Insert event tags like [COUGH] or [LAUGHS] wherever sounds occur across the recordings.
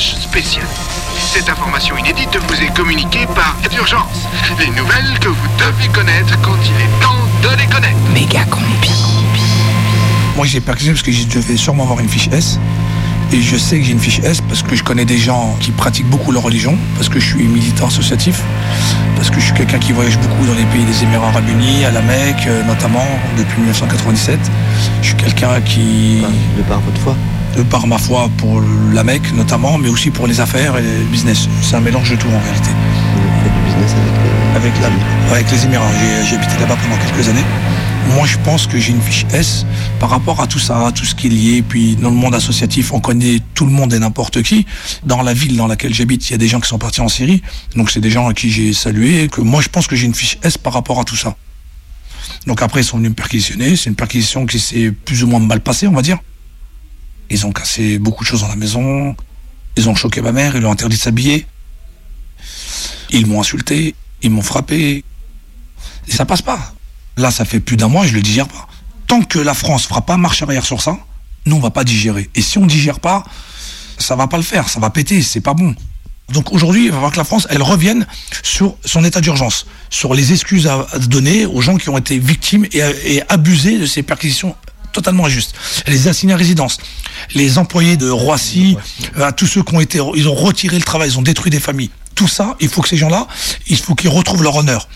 message spécial. Cette information inédite vous est communiquée par d'urgence. Les nouvelles que vous devez connaître quand il est temps de les connaître. Méga combi. Moi, j'ai percuté parce que je devais sûrement avoir une fiche S. Et je sais que j'ai une fiche S parce que je connais des gens qui pratiquent beaucoup leur religion, parce que je suis militant associatif, parce que je suis quelqu'un qui voyage beaucoup dans les pays des Émirats Arabes Unis, à la Mecque euh, notamment, depuis 1997. Je suis quelqu'un qui, De par votre foi? De par ma foi pour la Mecque notamment, mais aussi pour les affaires et le business. C'est un mélange de tout en réalité. Vous faites du business avec les... Avec, la, avec les Émirats, j'ai j'ai habité là-bas pendant quelques années. Moi, je pense que j'ai une fiche S par rapport à tout ça, à tout ce qui est lié. Puis, dans le monde associatif, on connaît tout le monde et n'importe qui. Dans la ville dans laquelle j'habite, il y a des gens qui sont partis en Syrie. Donc, c'est des gens à qui j'ai salué. Que moi, je pense que j'ai une fiche S par rapport à tout ça. Donc, après, ils sont venus me perquisitionner. C'est une perquisition qui s'est plus ou moins mal passée, on va dire. Ils ont cassé beaucoup de choses dans la maison. Ils ont choqué ma mère. Ils lui ont interdit de s'habiller. Ils m'ont insulté. Ils m'ont frappé. Et ça passe pas. Là, ça fait plus d'un mois, je le digère pas. Tant que la France fera pas marche arrière sur ça, nous, on va pas digérer. Et si on digère pas, ça va pas le faire, ça va péter, c'est pas bon. Donc aujourd'hui, il va falloir que la France, elle revienne sur son état d'urgence, sur les excuses à donner aux gens qui ont été victimes et abusés de ces perquisitions totalement injustes. Les assignés à résidence, les employés de Roissy, euh, tous ceux qui ont été, ils ont retiré le travail, ils ont détruit des familles. Tout ça, il faut que ces gens-là, il faut qu'ils retrouvent leur honneur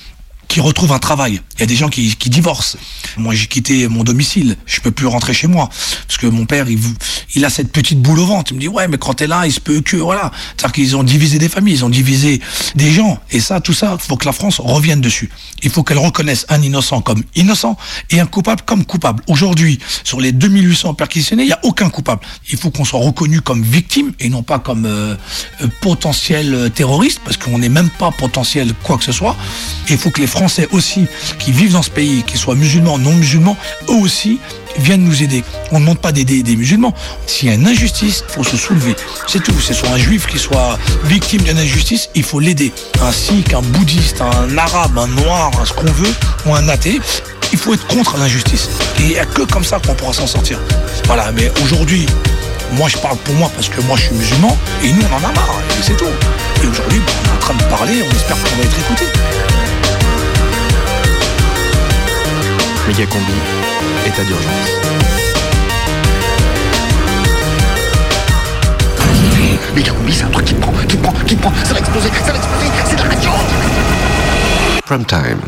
qui retrouvent un travail. Il y a des gens qui, qui divorcent. Moi, j'ai quitté mon domicile. Je peux plus rentrer chez moi. Parce que mon père, il, il a cette petite boule au ventre. Il me dit, ouais, mais quand t'es là, il se peut que, voilà. C'est-à-dire qu'ils ont divisé des familles, ils ont divisé des gens. Et ça, tout ça, faut que la France revienne dessus. Il faut qu'elle reconnaisse un innocent comme innocent et un coupable comme coupable. Aujourd'hui, sur les 2800 perquisitionnés, il n'y a aucun coupable. Il faut qu'on soit reconnu comme victime et non pas comme euh, euh, potentiel euh, terroriste, parce qu'on n'est même pas potentiel quoi que ce soit. Il faut que les Français aussi, qui vivent dans ce pays, qu'ils soient musulmans, non musulmans, eux aussi viennent nous aider. On ne demande pas d'aider des musulmans. S'il y a une injustice, il faut se soulever. C'est tout. C'est soit un juif qui soit victime d'une injustice, il faut l'aider. Un sikh, un bouddhiste, un arabe, un noir, un ce qu'on veut, ou un athée, il faut être contre l'injustice. Et il n'y a que comme ça qu'on pourra s'en sortir. Voilà, mais aujourd'hui, moi je parle pour moi parce que moi je suis musulman, et nous on en a marre, et c'est tout. Et aujourd'hui, bah, on est en train de parler, on espère qu'on va être écouté. Méga combi, état d'urgence. Méga combi, c'est un truc qui prend, qui prend, qui prend. Ça va exploser, ça va exploser. C'est de la radio. Prime time.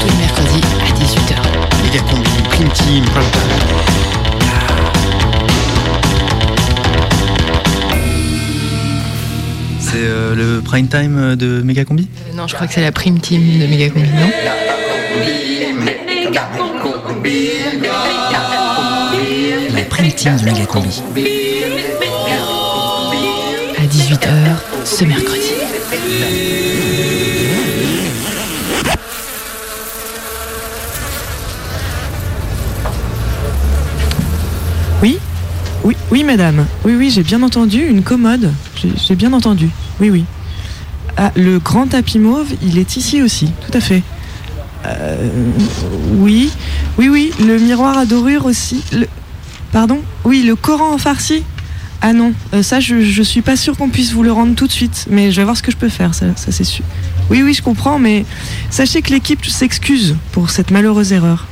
Tous les mercredis à 18h. Méga combi, prime team, prime time. C'est euh, le prime time de Méga Combi Euh, non, je crois que c'est la prime team de Méga Combi, non? La prime team de Méga Combi. À 18h ce mercredi. Oui? Oui, oui, madame. Oui, oui, j'ai bien entendu. Une commode. J'ai bien entendu. Oui, oui. Ah, le grand tapis mauve, il est ici aussi, tout à fait. Euh, oui, oui, oui. Le miroir à dorure aussi. Pardon? Oui, le Coran en farci Ah non, euh, ça, je, je suis pas sûre qu'on puisse vous le rendre tout de suite. Mais je vais voir ce que je peux faire, ça, c'est sûr. Oui, oui, je comprends, mais sachez que l'équipe s'excuse pour cette malheureuse erreur.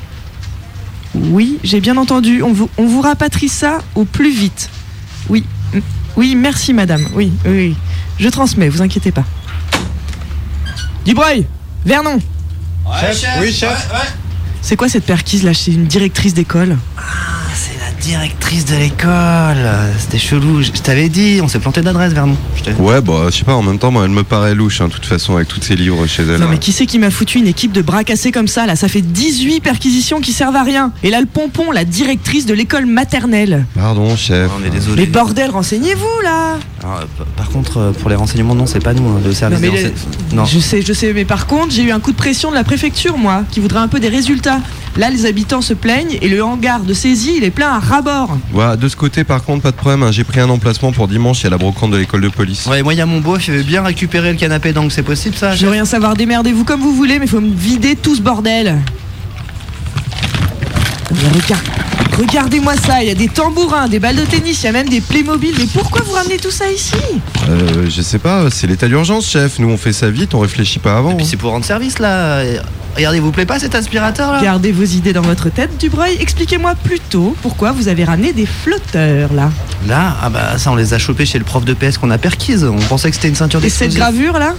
Oui, j'ai bien entendu. On vous, on vous rapatrie ça au plus vite. Oui. Oui, merci madame. Oui, oui, oui. Je transmets, vous inquiétez pas. Dubreuil Vernon Oui, chef. C'est quoi cette perquise là chez une directrice d'école? Ah, c'est directrice de l'école. C'était chelou. Je je t'avais dit, on s'est planté d'adresse, Vernon. Ouais, bah, je sais pas, en même temps, moi, elle me paraît louche, hein, de toute façon, avec tous ces livres chez elle. Non mais qui c'est qui m'a foutu une équipe de bras cassés comme ça là? Ça fait 18 perquisitions qui servent à rien. Et là le pompon, la directrice de l'école maternelle. Pardon, chef. On est désolé. Mais bordel, renseignez-vous là Alors, p- par contre, euh, pour les renseignements, non, c'est pas nous, hein, le service Non, mais des les- renseignements. Non. Je sais, je sais, mais par contre, j'ai eu un coup de pression de la préfecture, moi, qui voudrait un peu des résultats. Là, les habitants se plaignent et le hangar de saisie, il est plein à rabord. Voilà, de ce côté, par contre, pas de problème. hein, J'ai pris un emplacement pour dimanche, il y a la brocante de l'école de police. Ouais, moi, il y a mon beau, je vais bien récupérer le canapé, donc c'est possible ça Je veux rien savoir, démerdez-vous comme vous voulez, mais faut me vider tout ce bordel. Mais regarde, Regardez-moi ça, il y a des tambourins, des balles de tennis, il y a même des Playmobil. Mais pourquoi vous ramenez tout ça ici? Euh, je sais pas, c'est l'état d'urgence, chef. Nous, on fait ça vite, on réfléchit pas avant. Et puis c'est pour rendre service là. Regardez, vous plaît pas cet aspirateur là Gardez vos idées dans votre tête, Dubreuil. Expliquez-moi plutôt pourquoi vous avez ramené des flotteurs là. Là, ah bah ça on les a chopés chez le prof de PS qu'on a perquise. On pensait que c'était une ceinture Et cette d'explosifs. gravure là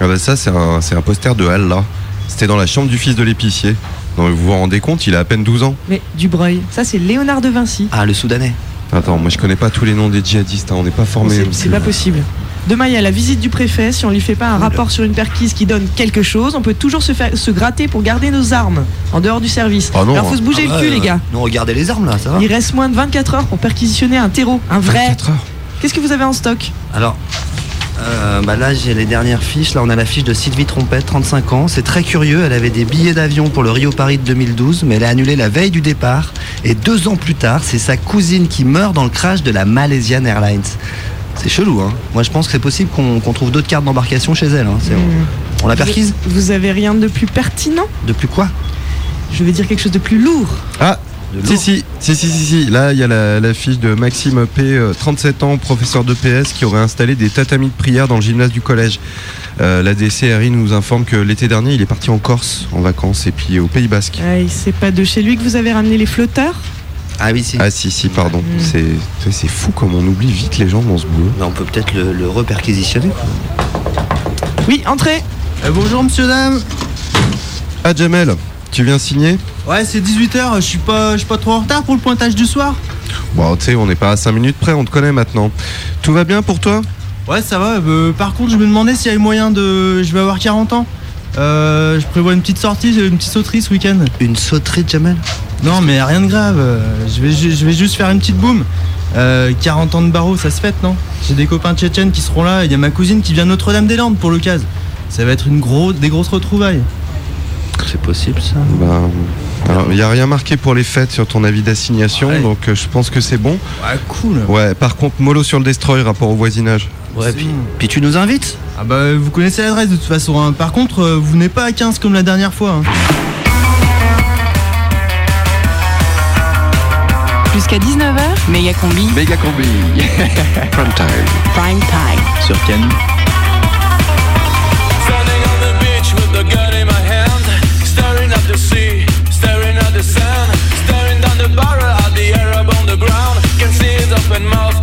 Ah bah ça, c'est un, c'est un poster de Hal, là. C'était dans la chambre du fils de l'épicier. Non, mais vous vous rendez compte, il a à peine 12 ans. Mais Dubreuil, ça c'est Léonard de Vinci. Ah, le Soudanais. Attends, moi je connais pas tous les noms des djihadistes, hein, on n'est pas formés. C'est- C'est pas possible. Demain, il y a la visite du préfet. Si on lui fait pas un rapport sur une perquise qui donne quelque chose, on peut toujours se, faire, se gratter pour garder nos armes en dehors du service. Ah non, Alors faut se bouger Ah le cul, ouais, les gars. Non, regardez les armes là, ça va Il reste moins de 24 heures pour perquisitionner un terreau, un vrai. 24 heures. Qu'est-ce que vous avez en stock? Alors, euh, bah là j'ai les dernières fiches. Là on a la fiche de Sylvie Trompette, 35 ans. C'est très curieux. Elle avait des billets d'avion pour le Rio Paris de 2012, mais elle a annulé la veille du départ. Et deux ans plus tard, c'est sa cousine qui meurt dans le crash de la Malaysian Airlines. C'est chelou, hein. Moi je pense que c'est possible qu'on trouve d'autres cartes d'embarcation chez elle. hein. C'est- On la perquise vous, vous avez rien de plus pertinent? De plus quoi? Je vais dire quelque chose de plus lourd. Ah si, si, si, si, si, si. Là, il y a la, la fiche de Maxime P, euh, 37 ans, professeur de PS, qui aurait installé des tatamis de prière dans le gymnase du collège. Euh, la DCRI nous informe que l'été dernier, il est parti en Corse en vacances et puis au Pays Basque. C'est pas de chez lui que vous avez ramené les flotteurs? Ah oui, si. Ah si, si, pardon. Mm. C'est fou comme on oublie vite les gens dans ce boulot. Bah, on peut peut-être le, le reperquisitionner. quoi. Oui, entrez Euh, bonjour monsieur dame. Ah Jamel, tu viens signer? Ouais c'est 18h, je suis pas je suis pas trop en retard pour le pointage du soir. Bon, tu sais, on n'est pas à 5 minutes près, on te connaît maintenant. Tout va bien pour toi? Ouais ça va, euh, par contre je me demandais s'il y avait moyen de. Je vais avoir 40 ans. Euh, je prévois une petite sortie, une petite sauterie ce week-end. Une sauterie de Jamel? Non mais rien de grave, euh, je vais, ju- je vais juste faire une petite boum. Euh, 40 ans de barreau, ça se fête non? J'ai des copains tchétchènes qui seront là, il y a ma cousine qui vient de Notre-Dame-des-Landes pour l'occasion. Ça va être une gros, des grosses retrouvailles. C'est possible ça Ben, alors, il n'y a rien marqué pour les fêtes sur ton avis d'assignation, Ouais. donc euh, je pense que c'est bon. Ouais cool. Ouais, par contre, mollo sur le destroy, rapport au voisinage. Ouais, puis, puis tu nous invites Ah bah vous connaissez l'adresse de toute façon. hein. Par contre, euh, vous n'êtes pas à 15 comme la dernière fois. hein. Jusqu'à 19h, méga combi, Méga combi. [LAUGHS] Prime time. prime time. Sur Ken. The sand, staring down the barrel at the Arab on the ground. Can see his open mouth,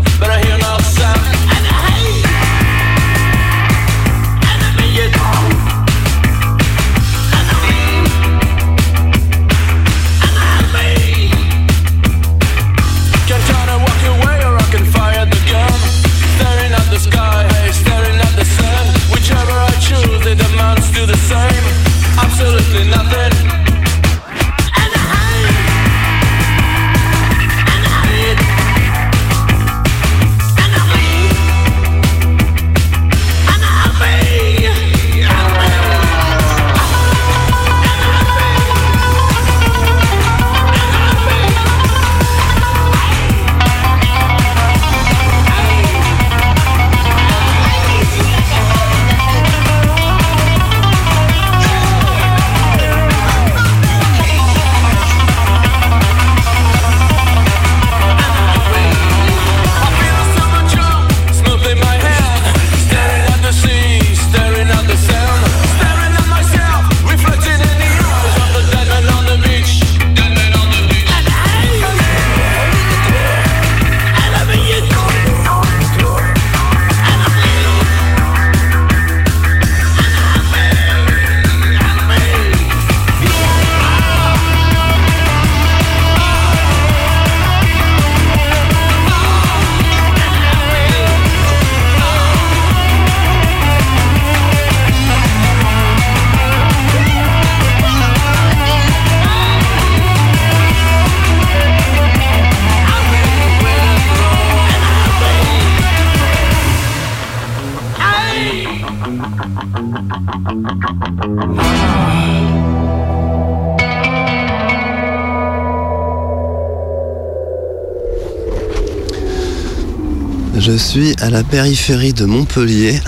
la périphérie de Montpellier,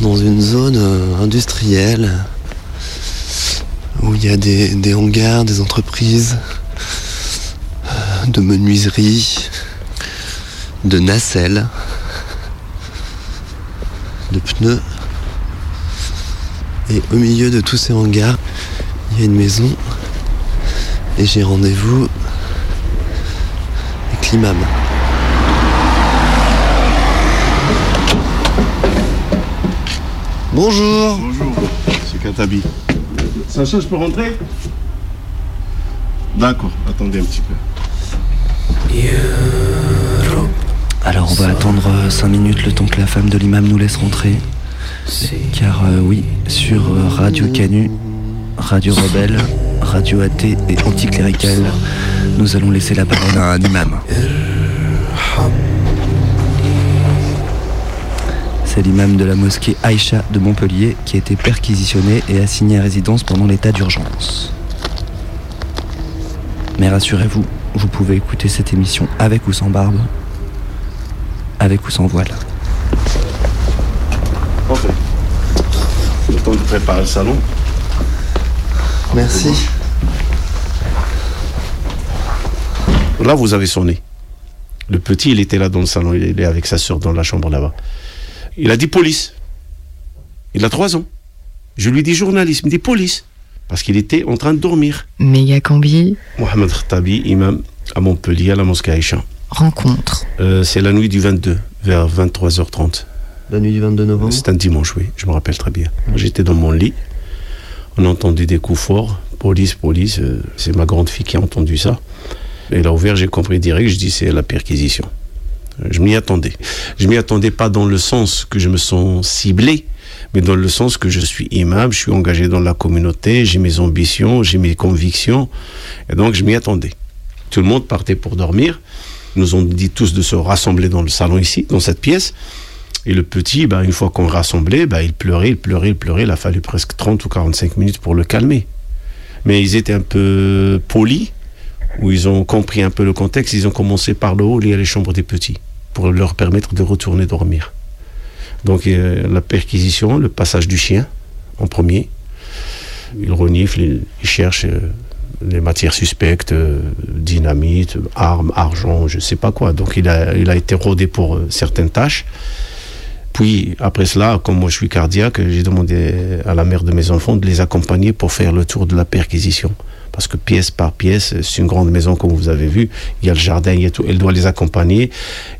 dans une zone euh, industrielle où il y a des, hangars, des entreprises, de menuiserie, de nacelles, de pneus. Et au milieu de tous ces hangars, il y a une maison. Et j'ai rendez-vous avec l'imam. Bonjour. Bonjour, c'est Katabi. Sacha, je peux rentrer? D'accord, attendez un petit peu. Alors on va attendre 5 minutes le temps que la femme de l'imam nous laisse rentrer. Car euh, oui, sur euh, Radio Canu, Radio Rebelle, Radio athée et anticléricale, nous allons laisser la parole à un imam. C'est l'imam de la mosquée Aïcha de Montpellier qui a été perquisitionné et assigné à résidence pendant l'état d'urgence. Mais rassurez-vous, vous pouvez écouter cette émission avec ou sans barbe, avec ou sans voile. Ok. Le temps de préparer le salon. Merci. Là, vous avez sonné. Le petit, il était là dans le salon, il est avec sa soeur dans la chambre là-bas. Il a dit police. Il a trois ans. Je lui dis journalisme, il dit police. Parce qu'il était en train de dormir. Méga combi, Mohamed Khattabi, imam à Montpellier, à la mosquée Aïcha. rencontre. Euh, c'est la nuit du 22, vers 23h30. La nuit du 22 novembre C'est un dimanche, oui, je me rappelle très bien. J'étais dans mon lit, on a entendu des coups forts, police, police, euh, c'est ma grande fille qui a entendu ça. Elle a ouvert, j'ai compris direct, je dis c'est la perquisition. Je m'y attendais. Je m'y attendais pas dans le sens que je me sens ciblé, mais dans le sens que je suis imam, je suis engagé dans la communauté, j'ai mes ambitions, j'ai mes convictions, et donc je m'y attendais. Tout le monde partait pour dormir. Ils nous ont dit tous de se rassembler dans le salon ici, dans cette pièce. Et le petit, ben, une fois qu'on rassemblait, ben, il pleurait, il pleurait, il pleurait. Il a fallu presque 30 ou 45 minutes pour le calmer. Mais ils étaient un peu polis, où ils ont compris un peu le contexte. Ils ont commencé par le haut, lié à les chambres des petits, pour leur permettre de retourner dormir. Donc euh, la perquisition, le passage du chien en premier. Il renifle, il, il cherche euh, les matières suspectes, euh, dynamite, armes, argent, je sais pas quoi. Donc il a, il a été rodé pour euh, certaines tâches. Puis après cela, comme moi je suis cardiaque, j'ai demandé à la mère de mes enfants de les accompagner pour faire le tour de la perquisition. Parce que pièce par pièce, c'est une grande maison comme vous avez vu, il y a le jardin, il y a tout, elle doit les accompagner.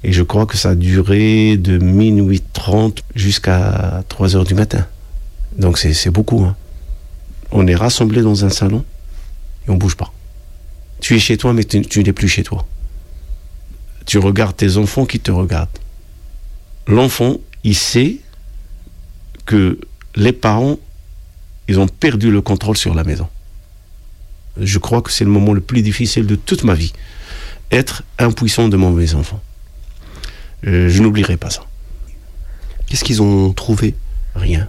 Et je crois que ça a duré de minuit 30 jusqu'à 3 heures du matin. Donc c'est beaucoup. hein. On est rassemblés dans un salon et on bouge pas. Tu es chez toi, mais tu, tu n'es plus chez toi. Tu regardes tes enfants qui te regardent. L'enfant, il sait que les parents, ils ont perdu le contrôle sur la maison. Je crois que c'est le moment le plus difficile de toute ma vie. Être impuissant devant mes enfants. Euh, je n'oublierai pas ça. Qu'est-ce qu'ils ont trouvé? Rien.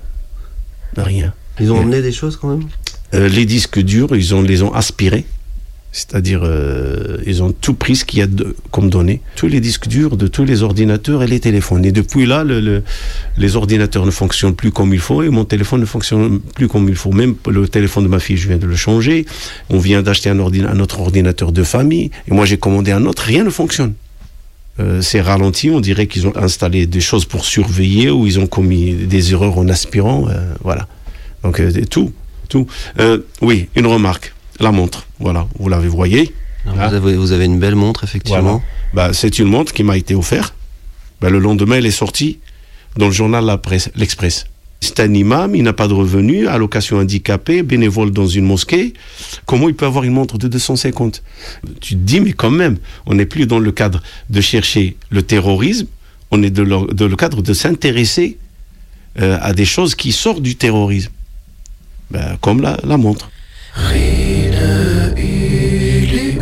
Rien. Ils ont emmené des choses quand même? Euh, les disques durs, ils ont, les ont aspirés. C'est-à-dire, euh, ils ont tout pris ce qu'il y a comme données. Tous les disques durs de tous les ordinateurs et les téléphones. Et depuis là, le- le- les ordinateurs ne fonctionnent plus comme il faut et mon téléphone ne fonctionne plus comme il faut. Même le téléphone de ma fille, je viens de le changer. On vient d'acheter un, autre ordinateur de famille. Et moi, j'ai commandé un autre. Rien ne fonctionne. Euh, c'est ralenti. On dirait qu'ils ont installé des choses pour surveiller ou ils ont commis des erreurs en aspirant. euh, voilà. Donc, tout. Tout. Oui, une remarque. La montre. Voilà. Vous l'avez voyé. Alors, Ah. vous, avez, vous avez une belle montre, effectivement. Voilà. Bah, c'est une montre qui m'a été offerte. Bah, le lendemain, elle est sortie dans le journal La Presse, L'Express. C'est un imam, il n'a pas de revenus, allocation handicapée, bénévole dans une mosquée. Comment il peut avoir une montre de 250 Tu te dis, mais quand même, on n'est plus dans le cadre de chercher le terrorisme, on est dans le, dans le cadre de s'intéresser euh, à des choses qui sortent du terrorisme. Ben, comme la, la montre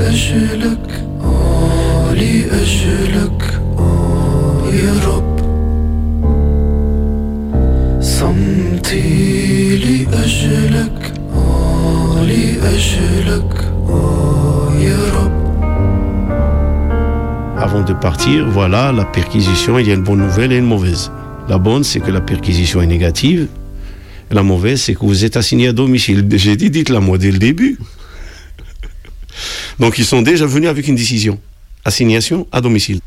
لأجلك آه لأجلك آه يا رب صمتي لأجلك آه لأجلك آه يا رب Avant de partir, voilà, la perquisition, il y a une bonne nouvelle et une mauvaise. La bonne, c'est que la perquisition est négative. la mauvaise, c'est que vous êtes assigné à domicile. J'ai dit, dites-la moi dès le début. Donc ils sont déjà venus avec une décision. Assignation à domicile.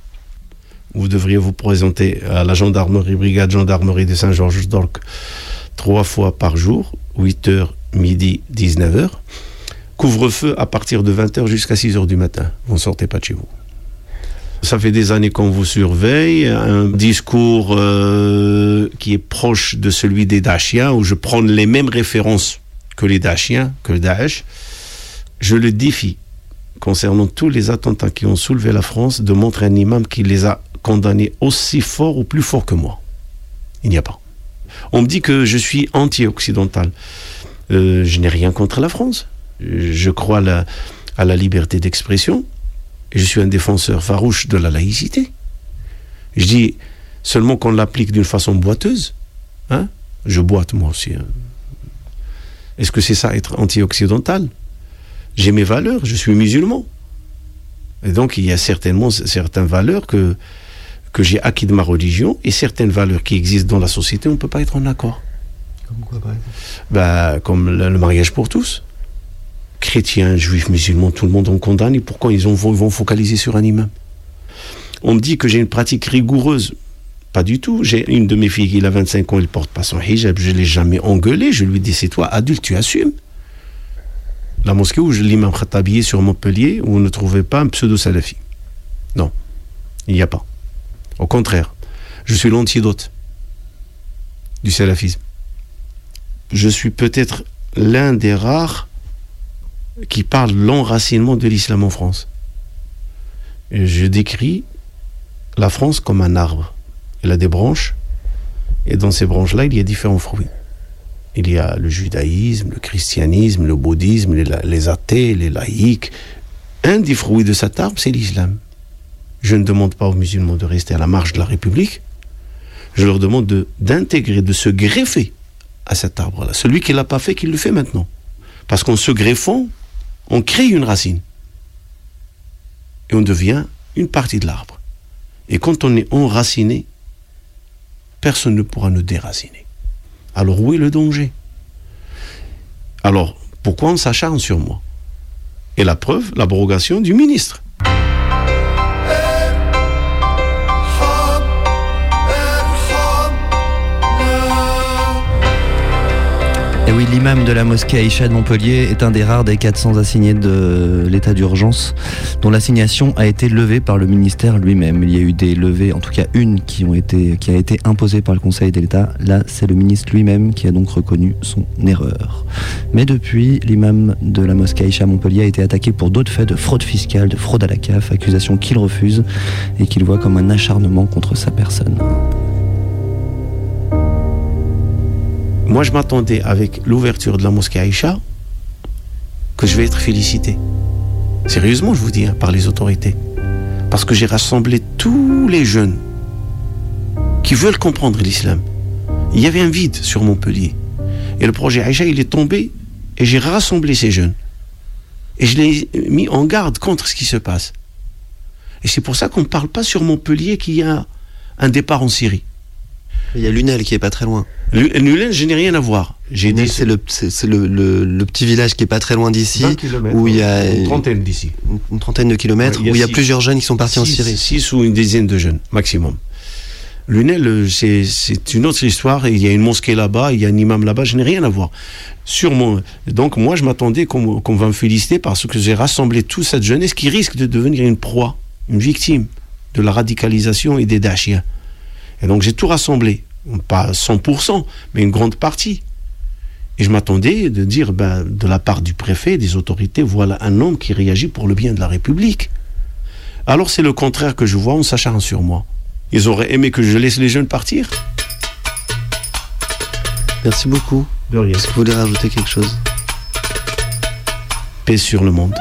Vous devriez vous présenter à la gendarmerie, brigade gendarmerie de Saint-Georges d'Orc, trois fois par jour, 8h, midi, 19h. Couvre-feu à partir de 20h jusqu'à 6h du matin. Vous ne sortez pas de chez vous. Ça fait des années qu'on vous surveille, un discours euh, qui est proche de celui des Dachiens, où je prends les mêmes références que les Dachiens, que le Daesh. Je le défie, concernant tous les attentats qui ont soulevé la France, de montrer un imam qui les a condamnés aussi fort ou plus fort que moi. Il n'y a pas. On me dit que je suis anti-occidental. Euh, je n'ai rien contre la France. Je crois à la liberté d'expression. Et je suis un défenseur farouche de la laïcité. Je dis seulement qu'on l'applique d'une façon boiteuse. Hein je boite moi aussi. hein. Est-ce que c'est ça être anti-occidental? J'ai mes valeurs, je suis musulman. Et donc il y a certainement certaines valeurs que, que j'ai acquis de ma religion et certaines valeurs qui existent dans la société, on ne peut pas être en accord. Comme quoi, par exemple? Bah, comme le, le mariage pour tous. Chrétiens, juifs, musulmans, tout le monde en condamne. Pourquoi ils, ont- vont, focaliser sur un imam? On me dit que j'ai une pratique rigoureuse. Pas du tout. J'ai une de mes filles qui a 25 ans, elle porte pas son hijab. Je l'ai jamais engueulée. Je lui dis c'est toi, adulte, tu assumes. La mosquée où je- l'imam Khattabi sur Montpellier, où vous ne trouvez pas un pseudo-salafi. Non, il n'y a pas. Au contraire, je suis l'antidote du salafisme je suis peut-être l'un des rares qui parle de l'enracinement de l'islam en France. Je décris la France comme un arbre. Elle a des branches, et dans ces branches-là, il y a différents fruits. Il y a le judaïsme, le christianisme, le bouddhisme, les, athées, les laïcs. Un des fruits de cet arbre, c'est l'islam. Je ne demande pas aux musulmans de rester à la marge de la République. Je leur demande de- d'intégrer, de se greffer à cet arbre-là. Celui qui ne l'a pas fait, qu'il le fait maintenant. Parce qu'en se greffant, on crée une racine. Et on devient une partie de l'arbre. Et quand on est enraciné, personne ne pourra nous déraciner. Alors où est le danger? Alors, pourquoi on s'acharne sur moi? Et la preuve, l'abrogation du ministre. Oui, l'imam de la mosquée Aïcha de Montpellier est un des rares des 400 assignés de l'état d'urgence dont l'assignation a été levée par le ministère lui-même. Il y a eu des levées, en tout cas une qui, a été imposée par le Conseil d'État. Là, c'est le ministre lui-même qui a donc reconnu son erreur. Mais depuis, l'imam de la mosquée Aïcha à Montpellier a été attaqué pour d'autres faits de fraude fiscale, de fraude à la CAF, accusation qu'il refuse et qu'il voit comme un acharnement contre sa personne. Moi, je m'attendais avec l'ouverture de la mosquée Aïcha que je vais être félicité. Sérieusement, je vous dis, hein, par les autorités. Parce que j'ai rassemblé tous les jeunes qui veulent comprendre l'islam. Il y avait un vide sur Montpellier. Et le projet Aïcha, il est tombé et j'ai rassemblé ces jeunes. Et je les ai mis en garde contre ce qui se passe. Et c'est pour ça qu'on ne parle pas sur Montpellier qu'il y a un départ en Syrie. Il y a Lunel qui est pas très loin. Lu- Lunel, je n'ai rien à voir. J'ai dit c'est le, le, le- le petit village qui est pas très loin d'ici, 20 kilomètres, où il y a une trentaine d'ici. une, une trentaine de kilomètres, Ouais, où il y a plusieurs jeunes qui sont partis en Syrie. Six ou une dizaine de jeunes, maximum. Lunel, euh, c'est c'est une autre histoire. Il y a une mosquée là-bas, il y a un imam là-bas, je n'ai rien à voir. Sûrement. Donc moi, je m'attendais qu'on qu'on va me féliciter parce que j'ai rassemblé toute cette jeunesse qui risque de devenir une proie, une victime de la radicalisation et des dachiens. Et donc j'ai tout rassemblé. Pas 100%, mais une grande partie. Et je m'attendais de dire, ben, de la part du préfet, des autorités, voilà un homme qui réagit pour le bien de la République. Alors c'est le contraire que je vois, on s'acharne sur moi. Ils auraient aimé que je laisse les jeunes partir Merci beaucoup. De rien. Est-ce que vous voulez rajouter quelque chose? Paix sur le monde.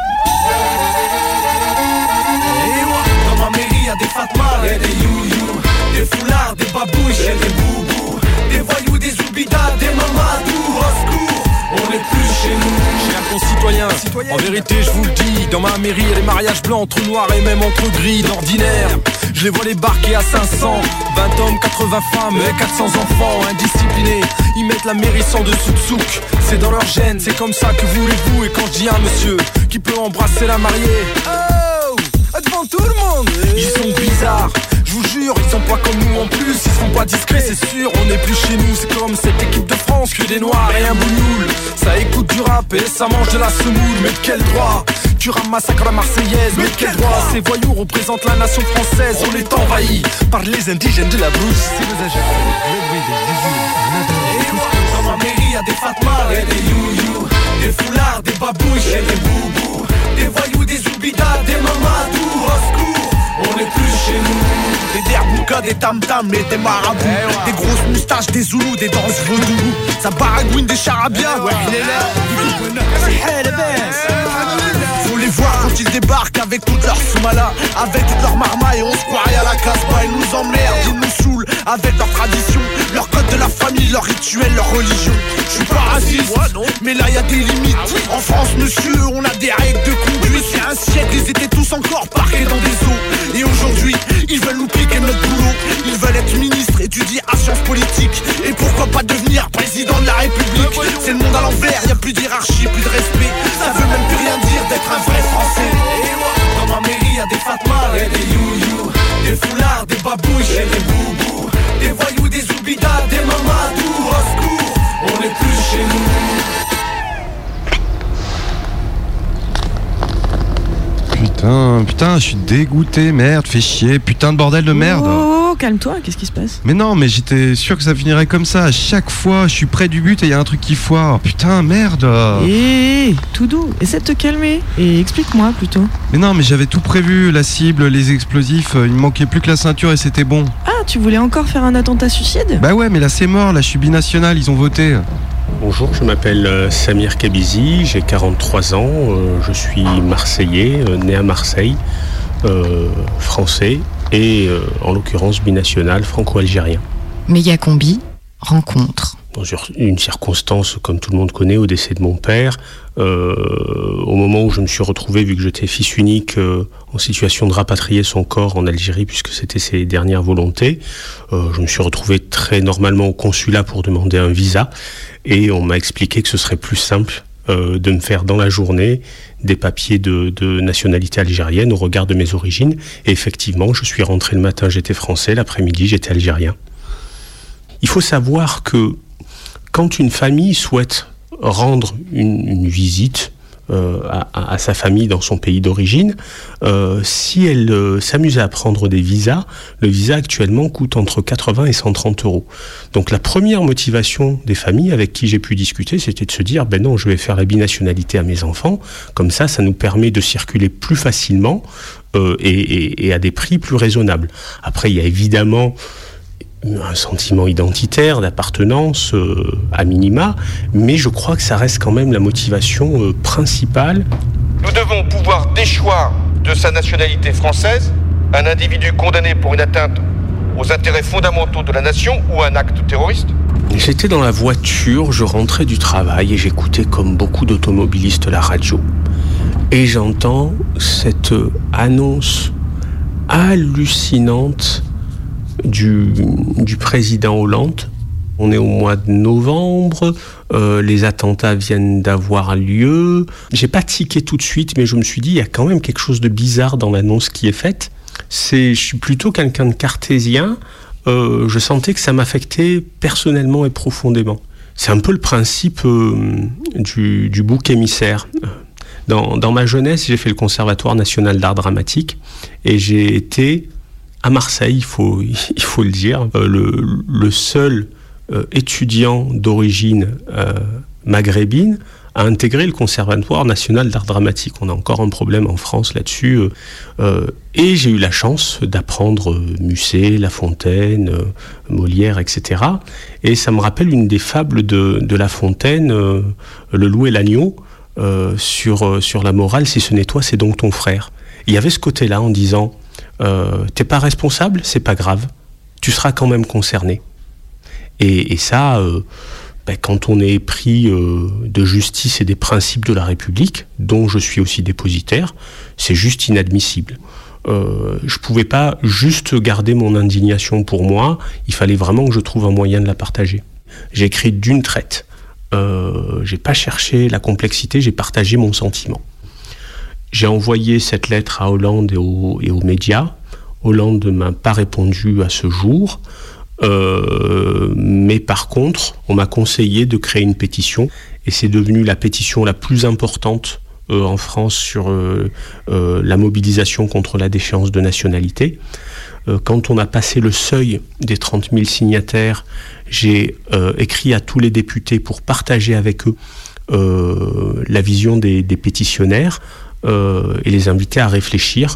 Babouches et des boubous Des voyous, des oubidas, des mamadous Au secours, on est plus chez nous J'ai un concitoyen citoyen. En vérité, je vous le dis, dans ma mairie, des mariages blancs entre noirs et même entre gris d'ordinaire. Je les vois débarquer à 500, 20 hommes, 80 femmes et 400 enfants indisciplinés. Ils mettent la mairie sans dessous de souk. C'est dans leur gène, c'est comme ça que voulez-vous. Et quand je dis un monsieur qui peut embrasser la mariée, oh, devant tout le monde, ils sont bizarres. Je vous jure, ils sont pas comme nous en plus, ils seront pas discrets, c'est sûr, on est plus chez nous, c'est comme cette équipe de France, que des noirs et un bougnoul. Ça écoute du rap et ça mange de la semoule, mais de quel droit Tu ramasses la marseillaise, mais de quel droit Ces voyous représentent la nation française, on est envahi par les indigènes de la brousse. Si vous avez le bruit des Dans ma mairie, y'a des fatmas et des you-you, des foulards, des babouches et des boubous, tam-tams et des marabouts. Des grosses moustaches, des zoulous, des danses vaudou Ça baragouine des charabia. Ouais, il est là. C'est hell Faut les voir quand ils débarquent avec toute leur soumala Avec toute leur marmaille, on se croirait à la casse-bas Ils nous emmerdent, ils nous avec leur tradition Leur code de la famille, leur rituel, leur religion. Je suis pas raciste, mais là y a des limites. En France, monsieur, on a des règles de conduite y a un siècle, ils étaient tous encore parqués dans des eaux. Et aujourd'hui, ils veulent nous piquer notre boulot. Ils veulent être ministres, étudier à sciences politiques. Et pourquoi pas devenir président de la République? C'est le monde à l'envers, y a plus d'hierarchie, plus de respect. Ça veut même plus rien dire d'être un vrai français. Dans ma mairie, y'a des fatmas et des you-you, des foulards, des babouches et des boubous, des voyous, des oubidas, des mamadou, au secours, on est plus chez nous. Putain, putain, je suis dégoûté, merde, fais chier, putain de bordel de merde. Oh, oh, calme-toi, qu'est-ce qui se passe? Mais non, mais j'étais sûr que ça finirait comme ça. À chaque fois, je suis près du but et il y a un truc qui foire. Putain, merde. Hé, tout doux, essaie de te calmer et explique-moi plutôt. Mais non, mais j'avais tout prévu, la cible, les explosifs, euh, il me manquait plus que la ceinture et c'était bon. Ah, tu voulais encore faire un attentat suicide? Bah ouais, mais là c'est mort, là je suis binational, ils ont voté. Bonjour, je m'appelle euh, Samir Kabizi, j'ai 43 ans, euh, je suis marseillais, euh, né à Marseille, français et en l'occurrence binational franco-algérien. Méga-combi, rencontre. Une circonstance, comme tout le monde connaît, au décès de mon père, euh, au moment où je me suis retrouvé, vu que j'étais fils unique, euh, en situation de rapatrier son corps en Algérie, puisque c'était ses dernières volontés, euh, je me suis retrouvé très normalement au consulat pour demander un visa, et on m'a expliqué que ce serait plus simple euh, de me faire dans la journée des papiers de, de nationalité algérienne au regard de mes origines. Et effectivement, je suis rentré le matin, j'étais français, l'après-midi, j'étais algérien. Il faut savoir que quand une famille souhaite rendre une, visite euh, à, sa famille dans son pays d'origine, euh, si elle euh, s'amusait à prendre des visas, le visa actuellement coûte entre 80 et 130 euros. Donc la première motivation des familles avec qui j'ai pu discuter, c'était de se dire, ben non, je vais faire la binationalité à mes enfants, comme ça, ça nous permet de circuler plus facilement et à des prix plus raisonnables. Après, il y a évidemment un sentiment identitaire, d'appartenance euh, à minima, mais je crois que ça reste quand même la motivation euh, principale. Nous devons pouvoir déchoir de sa nationalité française un individu condamné pour une atteinte aux intérêts fondamentaux de la nation ou un acte terroriste J'étais dans la voiture, je rentrais du travail et j'écoutais comme beaucoup d'automobilistes la radio. Et j'entends cette annonce hallucinante du, président Hollande. On est au mois de novembre, euh, les attentats viennent d'avoir lieu. J'ai pas tiqué tout de suite, mais je me suis dit, il y a quand même quelque chose de bizarre dans l'annonce qui est faite. C'est, je suis plutôt quelqu'un de cartésien. Euh, je sentais que ça m'affectait personnellement et profondément. C'est un peu le principe euh, du, du bouc émissaire. Dans, dans ma jeunesse, j'ai fait le Conservatoire national d'art dramatique et j'ai été à Marseille, il faut, il faut le dire, euh, le, seul euh, étudiant d'origine euh, maghrébine à intégrer le Conservatoire national d'art dramatique. On a encore un problème en France là-dessus. et j'ai eu la chance d'apprendre Musset, La Fontaine, Molière, etc. Et ça me rappelle une des fables de, de La Fontaine, Le loup et l'agneau, sur, sur la morale, si ce n'est toi, c'est donc ton frère. Il y avait ce côté-là en disant, euh, t'es pas responsable, c'est pas grave, tu seras quand même concerné. Et, ça, euh, ben, quand on est pris euh, de justice et des principes de la République, dont je suis aussi dépositaire, c'est juste inadmissible. Je pouvais pas juste garder mon indignation pour moi, il fallait vraiment que je trouve un moyen de la partager. J'ai écrit d'une traite. J'ai pas cherché la complexité, j'ai partagé mon sentiment. J'ai envoyé cette lettre à Hollande et aux, médias. Hollande ne m'a pas répondu à ce jour. Euh, mais par contre, on m'a conseillé de créer une pétition et c'est devenu la pétition la plus importante euh, en France sur euh, euh, la mobilisation contre la déchéance de nationalité. Euh, quand on a passé le seuil des 30 000 signataires, j'ai euh, écrit à tous les députés pour partager avec eux la vision des, des pétitionnaires et les inviter à réfléchir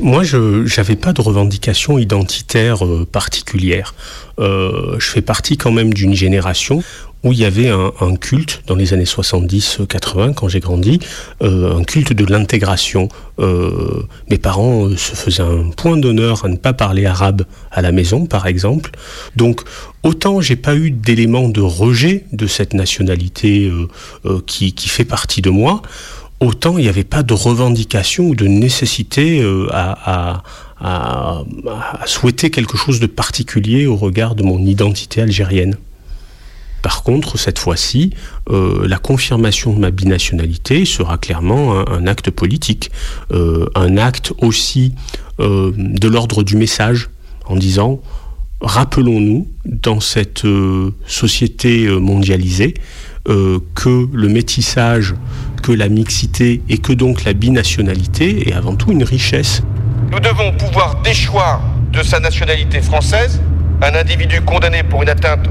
Moi, je n'avais pas de revendication identitaire euh, particulière. Euh, je fais partie quand même d'une génération où il y avait un, culte dans les années 70-80, quand j'ai grandi, euh, un culte de l'intégration. Euh, mes parents euh, se faisaient un point d'honneur à ne pas parler arabe à la maison, par exemple. Donc, autant j'ai pas eu d'éléments de rejet de cette nationalité euh, euh, qui fait partie de moi, autant il n'y avait pas de revendication ou de nécessité euh, à, souhaiter quelque chose de particulier au regard de mon identité algérienne. Par contre, cette fois-ci, euh, la confirmation de ma binationalité sera clairement un, acte politique, euh, un acte aussi de l'ordre du message, en disant rappelons-nous, dans cette société mondialisée, que le métissage, que la mixité et que donc la binationalité est avant tout une richesse. Nous devons pouvoir déchoir de sa nationalité française un individu condamné pour une atteinte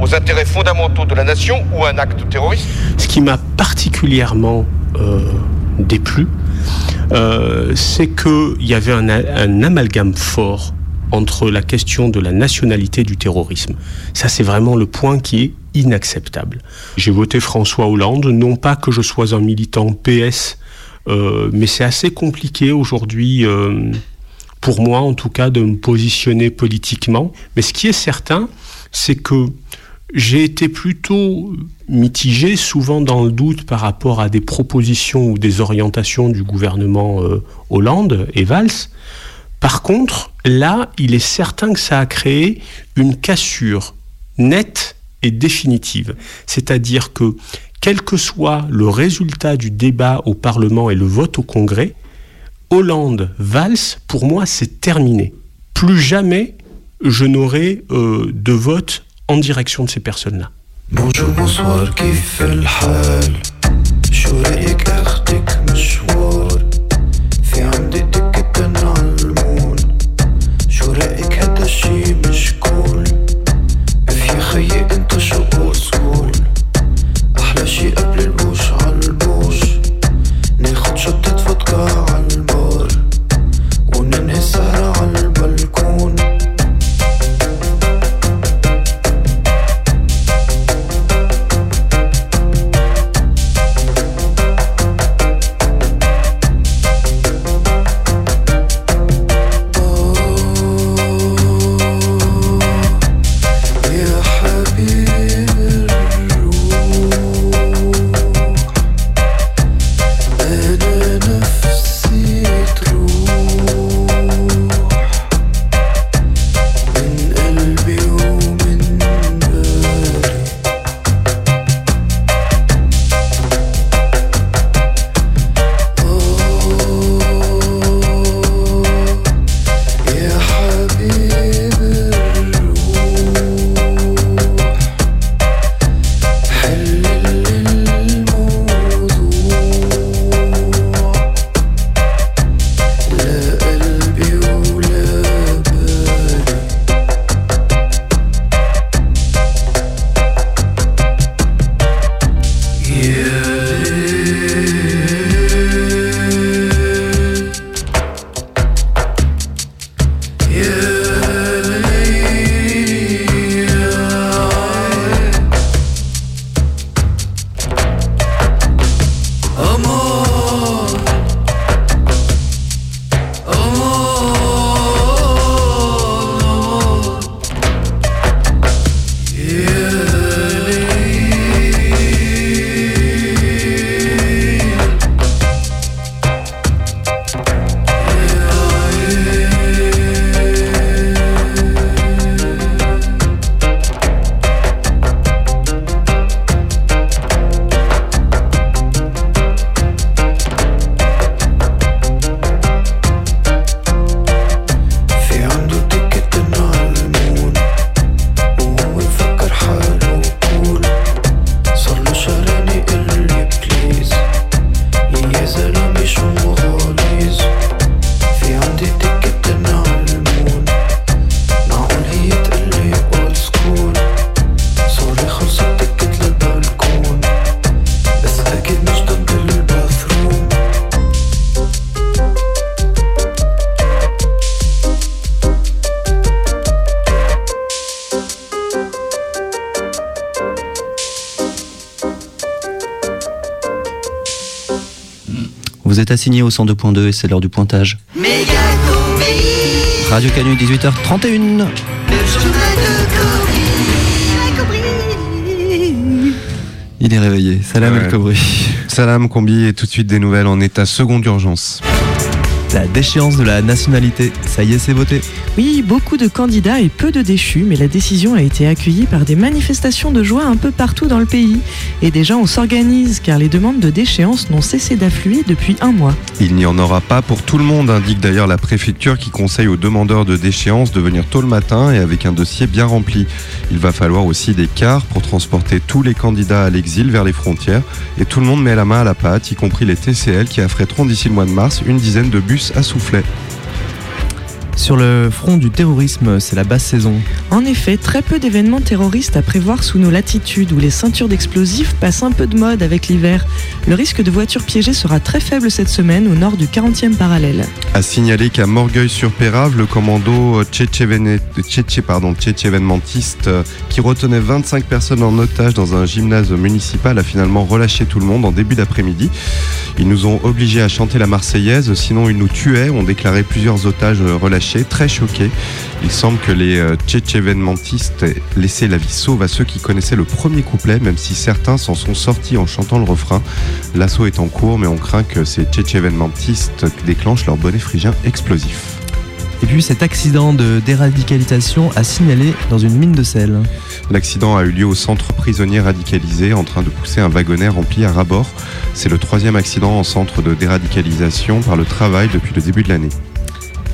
aux intérêts fondamentaux de la nation ou un acte terroriste. Ce qui m'a particulièrement euh, déplu, euh, c'est qu'il y avait un, amalgame fort entre la question de la nationalité et du terrorisme. Ça, c'est vraiment le point qui est inacceptable. J'ai voté François Hollande, non pas que je sois un militant PS, euh, mais c'est assez compliqué aujourd'hui, euh, pour moi en tout cas, de me positionner politiquement. Mais ce qui est certain, c'est que j'ai été plutôt mitigé, souvent dans le doute par rapport à des propositions ou des orientations du gouvernement euh, Hollande et Valls. Par contre, là, il est certain que ça a créé une cassure nette définitive. C'est-à-dire que, quel que soit le résultat du débat au Parlement et le vote au Congrès, Hollande-Valls, pour moi, c'est terminé. Plus jamais je n'aurai euh, de vote en direction de ces personnes-là. Vous êtes assigné au 102.2 et c'est l'heure du pointage. Radio Canu 18h31. Il est réveillé. Salam Ouais. El Kobri. Salam Combi et tout de suite des nouvelles en état seconde urgence. La déchéance de la nationalité, ça y est, c'est voté. Oui, beaucoup de candidats et peu de déchus, mais la décision a été accueillie par des manifestations de joie un peu partout dans le pays. Et déjà, on s'organise car les demandes de déchéance n'ont cessé d'affluer depuis un mois. Il n'y en aura pas pour tout le monde, indique d'ailleurs la préfecture qui conseille aux demandeurs de déchéance de venir tôt le matin et avec un dossier bien rempli. Il va falloir aussi des cars pour transporter tous les candidats à l'exil vers les frontières et tout le monde met la main à la pâte, y compris les TCL qui affréteront d'ici le mois de mars une dizaine de bus à soufflet. Sur le front du terrorisme, c'est la basse saison. En effet, très peu d'événements terroristes à prévoir sous nos latitudes où les ceintures d'explosifs passent un peu de mode avec l'hiver. Le risque de voitures piégées sera très faible cette semaine au nord du 40e parallèle. A signaler qu'à Morgueil-sur-Pérave, le commando tchétchévénementiste euh, qui retenait 25 personnes en otage dans un gymnase municipal a finalement relâché tout le monde en début d'après-midi. Ils nous ont obligés à chanter la Marseillaise, sinon ils nous tuaient, ont déclaré plusieurs otages relâchés, très choqués. Il semble que les euh, tchétchévénementistes aient laissé la vie sauve à ceux qui connaissaient le premier couplet, même si certains s'en sont sortis en chantant le refrain. L'assaut est en cours, mais on craint que ces tchétchévénementistes déclenchent leur bonnet phrygien explosif. Et puis cet accident de déradicalisation a signalé dans une mine de sel. L'accident a eu lieu au centre prisonnier radicalisé en train de pousser un wagonnet rempli à rabord. C'est le troisième accident en centre de déradicalisation par le travail depuis le début de l'année.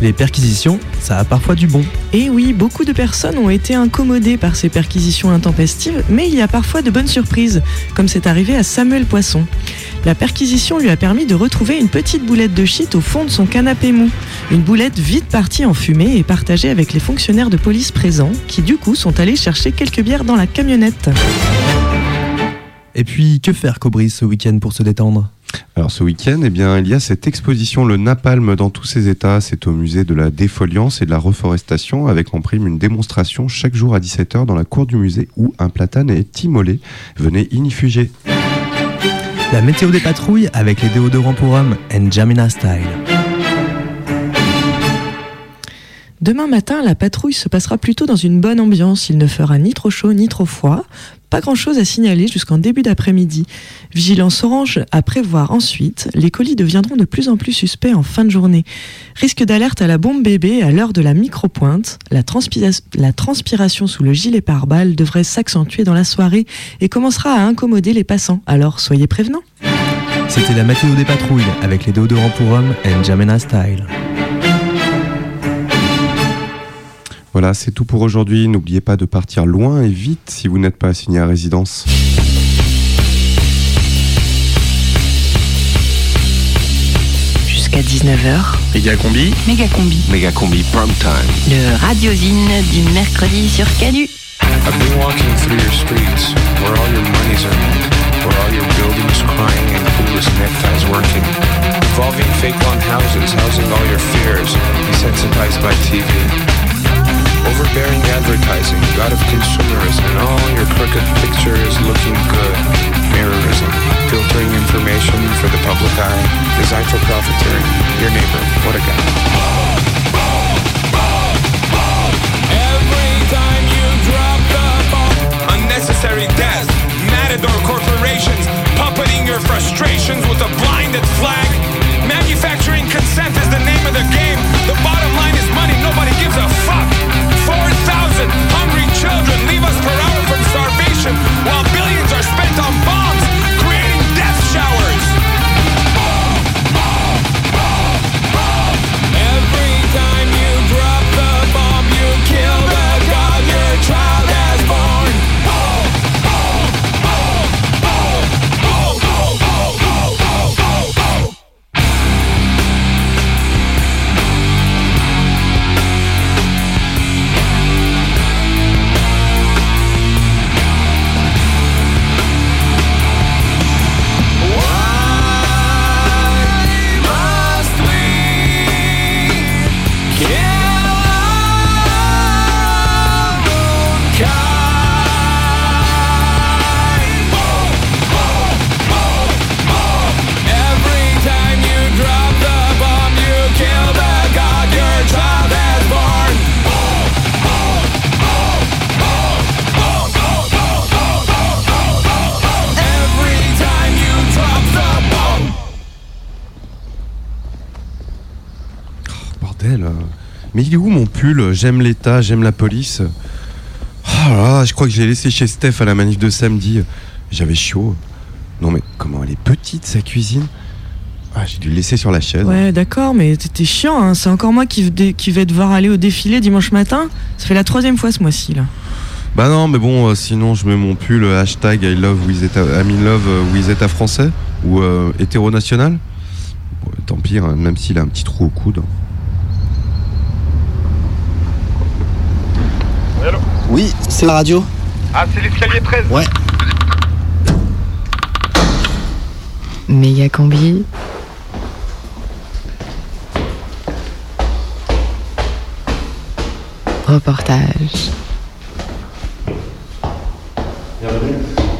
Les perquisitions, ça a parfois du bon. Et oui, beaucoup de personnes ont été incommodées par ces perquisitions intempestives, mais il y a parfois de bonnes surprises, comme c'est arrivé à Samuel Poisson. La perquisition lui a permis de retrouver une petite boulette de shit au fond de son canapé mou. Une boulette vite partie en fumée et partagée avec les fonctionnaires de police présents, qui du coup sont allés chercher quelques bières dans la camionnette. Et puis, que faire, Cobris, ce week-end pour se détendre? Alors ce week-end, eh bien, il y a cette exposition Le Napalm dans tous ses états. C'est au musée de la défoliance et de la reforestation avec en prime une démonstration chaque jour à 17h dans la cour du musée où un platane est immolé. Venez inifuger. La météo des patrouilles avec les déodorants pour hommes and Jamina Style. Demain matin, la patrouille se passera plutôt dans une bonne ambiance. Il ne fera ni trop chaud ni trop froid. Pas grand chose à signaler jusqu'en début d'après-midi. Vigilance orange à prévoir ensuite. Les colis deviendront de plus en plus suspects en fin de journée. Risque d'alerte à la bombe bébé à l'heure de la micro-pointe. La, transpira- la transpiration sous le gilet pare-balles devrait s'accentuer dans la soirée et commencera à incommoder les passants. Alors soyez prévenants. C'était la météo des patrouilles avec les déodorants pour hommes and Jamina Style. Voilà, c'est tout pour aujourd'hui. N'oubliez pas de partir loin et vite si vous n'êtes pas assigné à résidence. Jusqu'à 19h, Méga combi. méga combi. Méga combi prime time. Le radiosine du mercredi sur Canu. I've been walking through your streets, where all your money's earned, where all your buildings crying and clueless neckties working. Evolving fake lawn houses, housing all your fears, desensitized by TV. Overbearing advertising, god of consumerism, and all your crooked pictures looking good. Mirrorism, filtering information for the public eye, designed for profiteering. Your neighbor, what a guy. Every time you drop the ball, unnecessary deaths, matador corporations, puppeting your frustrations with a blinded flag. Manufacturing consent is the name of the game. The bottom line is money, nobody gives a fuck. 4,000 hungry children leave us per hour from starvation, while billions are spent on bombs, Mais il est où mon pull J'aime l'État, j'aime la police. Oh là je crois que je l'ai laissé chez Steph à la manif de samedi. J'avais chaud. Non mais comment elle est petite sa cuisine? Ah, j'ai dû le laisser sur la chaise. Ouais, d'accord, mais t'es chiant, hein. c'est encore moi qui, vais devoir aller au défilé dimanche matin. Ça fait la troisième fois ce mois-ci, là. Bah non, mais bon, euh, sinon je mets mon pull euh, hashtag I love Wizeta, I'm in love euh, Wizeta français ou euh, hétéro national. Bon, tant pis, hein, même s'il a un petit trou au coude. Oui, c'est la radio. Ah, c'est l'escalier 13 Ouais. Méga combi. Reportage.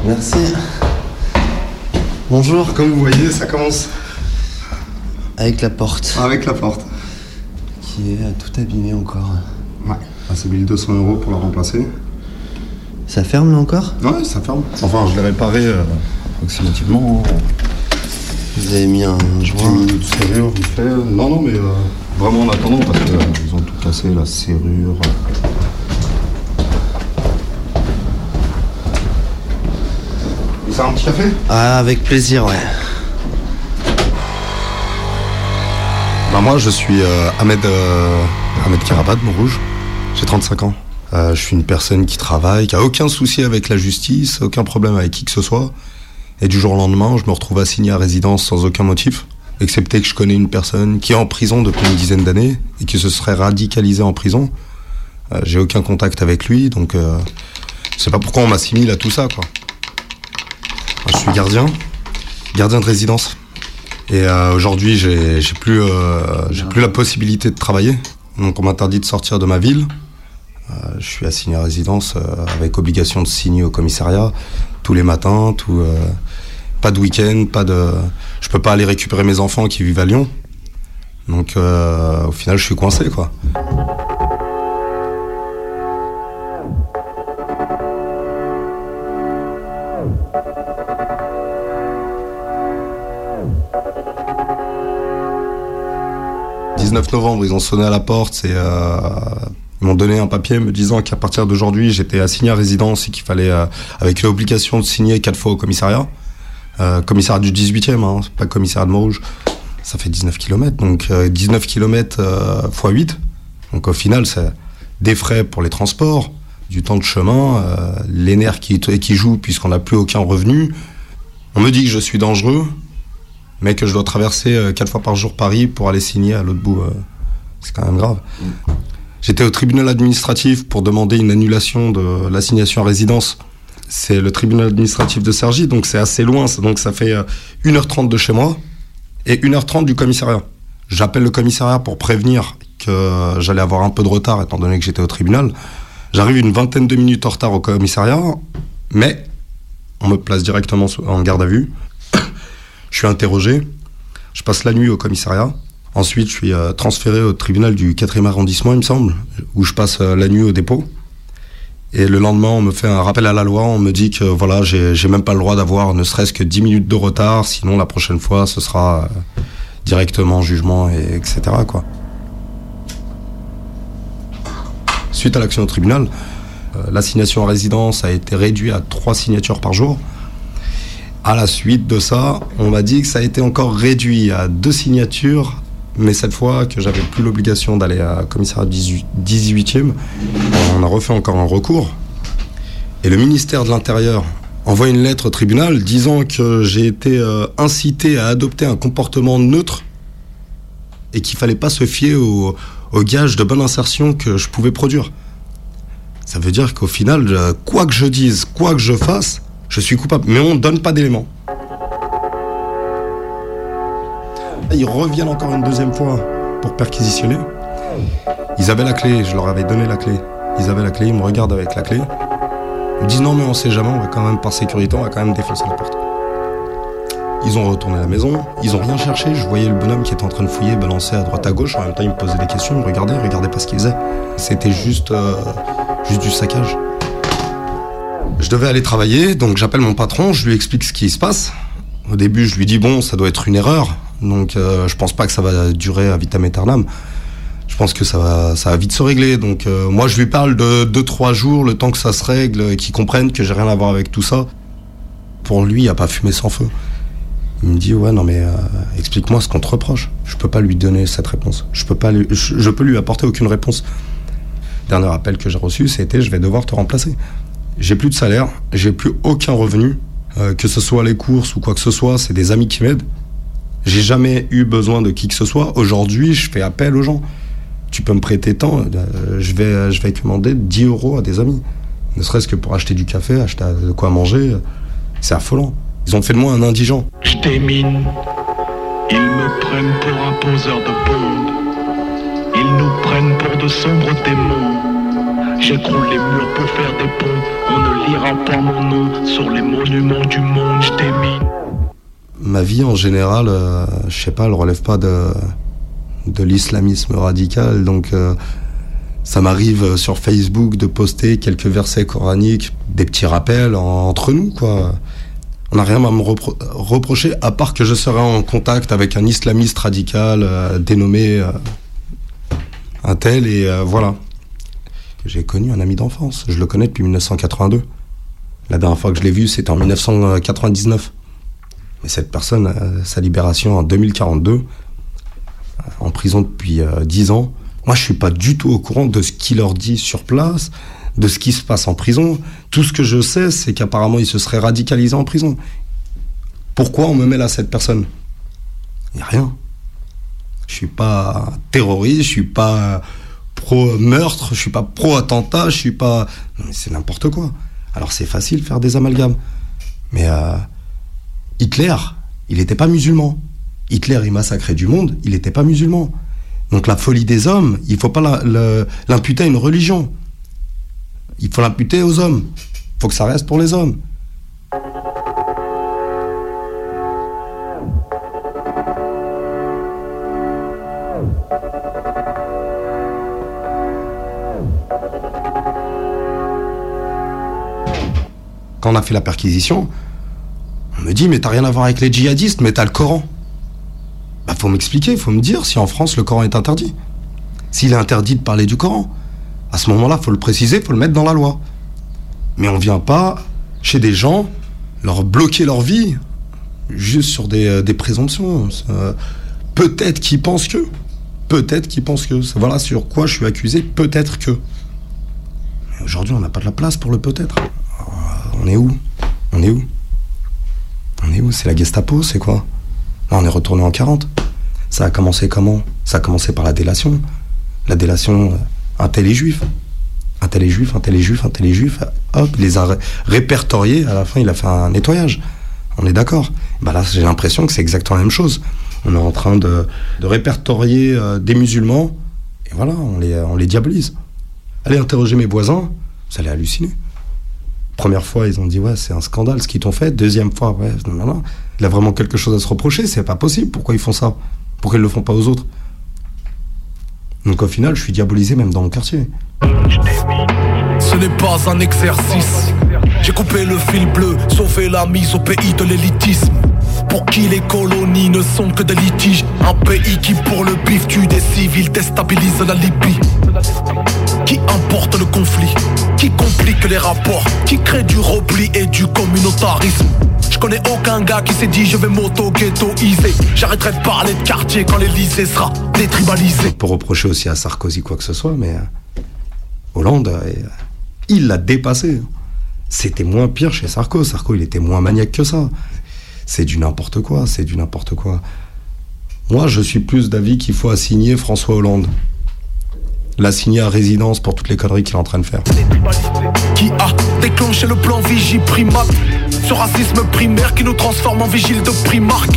Merci. Bonjour. Comme vous voyez, ça commence Avec la porte. avec la porte. Qui est tout abîmée encore. Ouais. Ah, c'est 1200 euros pour la remplacer. Ça ferme là encore? Ouais, ça ferme. Enfin, je l'ai réparé euh, approximativement. Vous avez mis un joint. Petite serrure vite fait. Non, non, mais euh, vraiment en attendant parce qu'ils ont tout cassé, la serrure. C'est un petit café Ah, avec plaisir, ouais. Bah moi je suis euh, Ahmed, euh, Ahmed Karabat, Montrouge. J'ai 35 ans. Euh, je suis une personne qui travaille, qui a aucun souci avec la justice, aucun problème avec qui que ce soit. Et du jour au lendemain, je me retrouve assigné à résidence sans aucun motif, excepté que je connais une personne qui est en prison depuis une dizaine d'années et qui se serait radicalisée en prison. Euh, J'ai aucun contact avec lui, donc euh, sais pas pourquoi on m'assimile à tout ça, je suis gardien, gardien de résidence. Et euh, aujourd'hui, j'ai plus, j'ai plus la possibilité de travailler. Donc, on m'interdit de sortir de ma ville. Euh, je suis assigné à résidence euh, avec obligation de signer au commissariat tous les matins. Tout, euh, pas de week-end, pas de. Je peux pas aller récupérer mes enfants qui vivent à Lyon. Donc, au final, je suis coincé, quoi. « 19 novembre, ils ont sonné à la porte euh, ils m'ont donné un papier me disant qu'à partir d'aujourd'hui, j'étais assigné à résidence et qu'il fallait, euh, avec l'obligation de signer quatre fois au commissariat. Euh, commissariat du 18e, hein, pas commissariat de Montrouge. Ça fait 19 km, donc euh, 19 km x 8. Donc au final, c'est des frais pour les transports, du temps de chemin, euh, les nerfs qui, qui jouent puisqu'on n'a plus aucun revenu. On me dit que je suis dangereux, mais que je dois traverser quatre fois par jour Paris pour aller signer à l'autre bout. c'est quand même grave. J'étais au tribunal administratif pour demander une annulation de l'assignation à résidence. C'est le tribunal administratif de Cergy, donc c'est assez loin, donc ça fait euh, 1h30 de chez moi et 1h30 du commissariat. J'appelle le commissariat pour prévenir que euh, j'allais avoir un peu de retard étant donné que j'étais au tribunal. J'arrive une vingtaine de minutes en retard au commissariat, mais on me place directement en garde à vue. [COUGHS] Je suis interrogé. Je passe la nuit au commissariat. Ensuite, je suis euh, transféré au tribunal du 4e arrondissement, il me semble, où je passe euh, la nuit au dépôt. Et le lendemain, on me fait un rappel à la loi. On me dit que voilà, j'ai même pas le droit d'avoir ne serait-ce que 10 minutes de retard. Sinon, la prochaine fois, ce sera euh, directement jugement, et etc. Suite à l'action au tribunal, l'assignation à résidence a été réduite à trois signatures par jour. À la suite de ça, on m'a dit que ça a été encore réduit à deux signatures, mais cette fois que j'avais plus l'obligation d'aller à commissariat 18 18e, on a refait encore un recours. Et le ministère de l'Intérieur envoie une lettre au tribunal disant que j'ai été euh, incité à adopter un comportement neutre et qu'il fallait pas se fier au, au gage de bonne insertion que je pouvais produire. Ça veut dire qu'au final, euh, quoi que je dise, quoi que je fasse, je suis coupable. Mais on ne donne pas d'éléments. Ils reviennent encore une deuxième fois pour perquisitionner. Ils avaient la clé, je leur avais donné la clé. Ils avaient la clé, ils me regardent avec la clé. Ils me disent non mais on sait jamais, on va quand même par sécurité, on va quand même défoncer la porte. Ils ont retourné à la maison, ils ont rien cherché, je voyais le bonhomme qui était en train de fouiller, balancer à droite à gauche, en même temps il me posait des questions, il me regardait, il regardait pas ce qu'il faisait. C'était euh, juste du saccage. Je devais aller travailler, donc j'appelle mon patron, je lui explique ce qui se passe. Au début, je lui dis bon, ça doit être une erreur, donc euh, je pense pas que ça va durer à vitam aeternam. je pense que ça va, ça va vite se régler. Donc euh, moi, je lui parle de 2-3 jours, le temps que ça se règle, qu'il comprenne que j'ai rien à voir avec tout ça. Pour lui, il n'y a pas fumé sans feu. Il me dit ouais non mais euh, explique-moi ce qu'on te reproche. Je peux pas lui donner cette réponse. Je peux pas je, peux lui apporter aucune réponse. Dernier appel que j'ai reçu, c'était je vais devoir te remplacer. J'ai plus de salaire, j'ai plus aucun revenu, que ce soit les courses ou quoi que ce soit, c'est des amis qui m'aident. J'ai jamais eu besoin de qui que ce soit. Aujourd'hui, je fais appel aux gens. Tu peux me prêter tant, euh, je vais, je vais demander 10 euros à des amis. Ne serait-ce que pour acheter du café, acheter de quoi manger. C'est affolant. Ils ont fait de moi un indigent. Je démine. Ils me prennent pour un poseur de bombes. Ils nous prennent pour de sombres démons. J'écroule les murs pour faire des ponts. On ne lira pas mon nom sur les monuments du monde. Je démine. Ma vie en général, euh, je sais pas, elle relève pas de, de l'islamisme radical. Donc, euh, ça m'arrive euh, sur Facebook de poster quelques versets coraniques, des petits rappels en- entre nous, quoi. On n'a rien à me repro- reprocher, à part que je serai en contact avec un islamiste radical euh, dénommé un tel, et voilà. J'ai connu un ami d'enfance, je le connais depuis 1982. La dernière fois que je l'ai vu, c'était en 1999. Mais cette personne, euh, sa libération en 2042, euh, en prison depuis euh, 10 ans, moi je suis pas du tout au courant de ce qu'il leur dit sur place, de ce qui se passe en prison. Tout ce que je sais, c'est qu'apparemment il se serait radicalisé en prison. Pourquoi on me mêle à cette personne? Il n'y a rien. Je suis pas terroriste, je suis pas pro meurtre, je suis pas pro attentat, je suis pas. C'est n'importe quoi. Alors c'est facile de faire des amalgames, mais euh, Hitler, il n'était pas musulman. Hitler, il massacrait du monde, il n'était pas musulman. Donc la folie des hommes, il faut pas l'imputer à une religion. Il faut l'imputer aux hommes. Il faut que ça reste pour les hommes. Quand on a fait la perquisition, on me dit mais t'as rien à voir avec les djihadistes, mais t'as le Coran. Bah faut m'expliquer, faut me dire si en France le Coran est interdit. S'il est interdit de parler du Coran, à ce moment-là, faut le préciser, faut le mettre dans la loi. Mais on vient pas chez des gens leur bloquer leur vie juste sur des, euh, présomptions. Euh, peut-être qu'ils pensent que. Peut-être qu'ils pensent que. Voilà sur quoi je suis accusé, peut-être que. Mais aujourd'hui, on n'a pas de la place pour le peut-être. Alors, On est où? On est où? On est où? C'est la Gestapo, c'est quoi? Là, on est retourné en 40. Ça a commencé comment? Ça a commencé par la délation. La délation, euh, un tel est juif. Un tel est juif, un tel est juif, un tel est juif. Hop, il les a ré- répertoriés. À la fin, il a fait un nettoyage. On est d'accord. Bah là, j'ai l'impression que c'est exactement la même chose. On est en train de, de répertorier euh, des musulmans. Et voilà, on les, on les diabolise. Allez interroger mes voisins, vous allez halluciner. Première fois, ils ont dit ouais, c'est un scandale ce qu'ils t'ont fait. Deuxième fois, ouais, non, non, non. Il a vraiment quelque chose à se reprocher, c'est pas possible. Pourquoi ils font ça? Pourquoi ils le font pas aux autres? Donc au final, je suis diabolisé même dans mon quartier. Ce n'est pas un exercice. J'ai coupé le fil bleu, sauvé la mise au pays de l'élitisme. Pour qui les colonies ne sont que des litiges? Un pays qui, pour le bif, tue des civils, déstabilise la Libye. Qui importe le conflit, qui complique les rapports, qui crée du repli et du communautarisme. Je connais aucun gars qui s'est dit je vais m'auto-ghettoiser. J'arrêterai de parler de quartier quand l'Elysée sera détribalisé. Pour reprocher aussi à Sarkozy quoi que ce soit, mais euh, Hollande, euh, il l'a dépassé. C'était moins pire chez Sarko. Sarko, il était moins maniaque que ça. C'est du n'importe quoi, c'est du n'importe quoi. Moi, je suis plus d'avis qu'il faut assigner François Hollande. L'assigner à résidence pour toutes les conneries qu'il est en train de faire. Qui a déclenché le plan Vigie Primate Ce racisme primaire qui nous transforme en vigile de Primark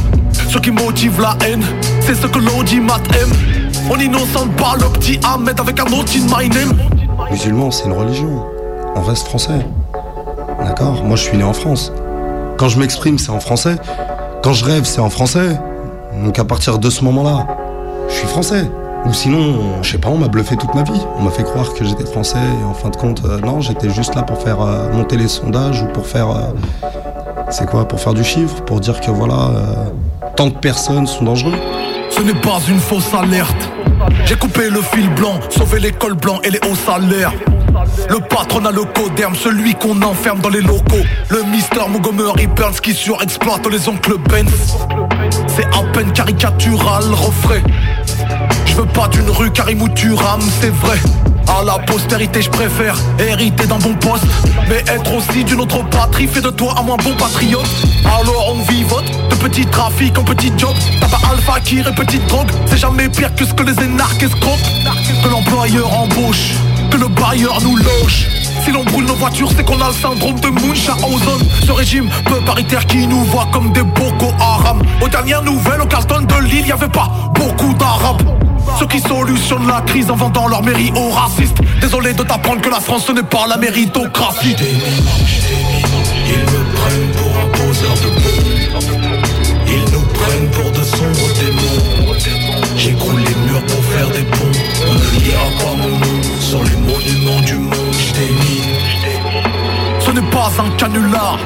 Ce qui motive la haine, c'est ce que l'audimat aime On innocente pas le petit Ahmed avec un autre in my name Musulman, c'est une religion. On reste français. D'accord? Moi, je suis né en France. Quand je m'exprime, c'est en français. Quand je rêve, c'est en français. Donc à partir de ce moment-là, je suis français. Ou sinon, je sais pas, on m'a bluffé toute ma vie. On m'a fait croire que j'étais français et en fin de compte, euh, non, j'étais juste là pour faire euh, monter les sondages ou pour faire. euh, c'est quoi Pour faire du chiffre Pour dire que voilà, euh, tant de personnes sont dangereuses Ce n'est pas une fausse alerte J'ai coupé le fil blanc, sauvé l'école blanc et les hauts salaires. Le patron a le coderme, celui qu'on enferme dans les locaux. Le Mister Montgomery Burns qui surexploite les oncles Benz. C'est à peine caricatural, refrais. Je veux pas d'une rue Karim où tu rames, c'est vrai. À la postérité, je préfère hériter d'un bon poste. Mais être aussi d'une autre patrie fait de toi un moins bon patriote. Alors on vivote de petits trafics en petits jobs. Tabac alpha qui et petite drogue. C'est jamais pire que ce que les énarques escroquent. Que l'employeur embauche, que le bailleur nous loge. Si l'on brûle nos voitures, c'est qu'on a le syndrome de Munchausen. Ce régime peu paritaire qui nous voit comme des Boko Haram. Aux dernières nouvelles, au Carlton de Lille, y avait pas beaucoup d'arabes. Ceux qui solutionnent la crise en vendant leur mairie aux racistes. Désolé de t'apprendre que la France ce n'est pas la méritocratie. Ils me prennent pour un poseur de bombes. Ils nous prennent pour de sombres démons. J'écroule les murs pour faire des ponts. On ne lira pas mon nom sur les monuments du monde. J'démine. Ce n'est pas un canular.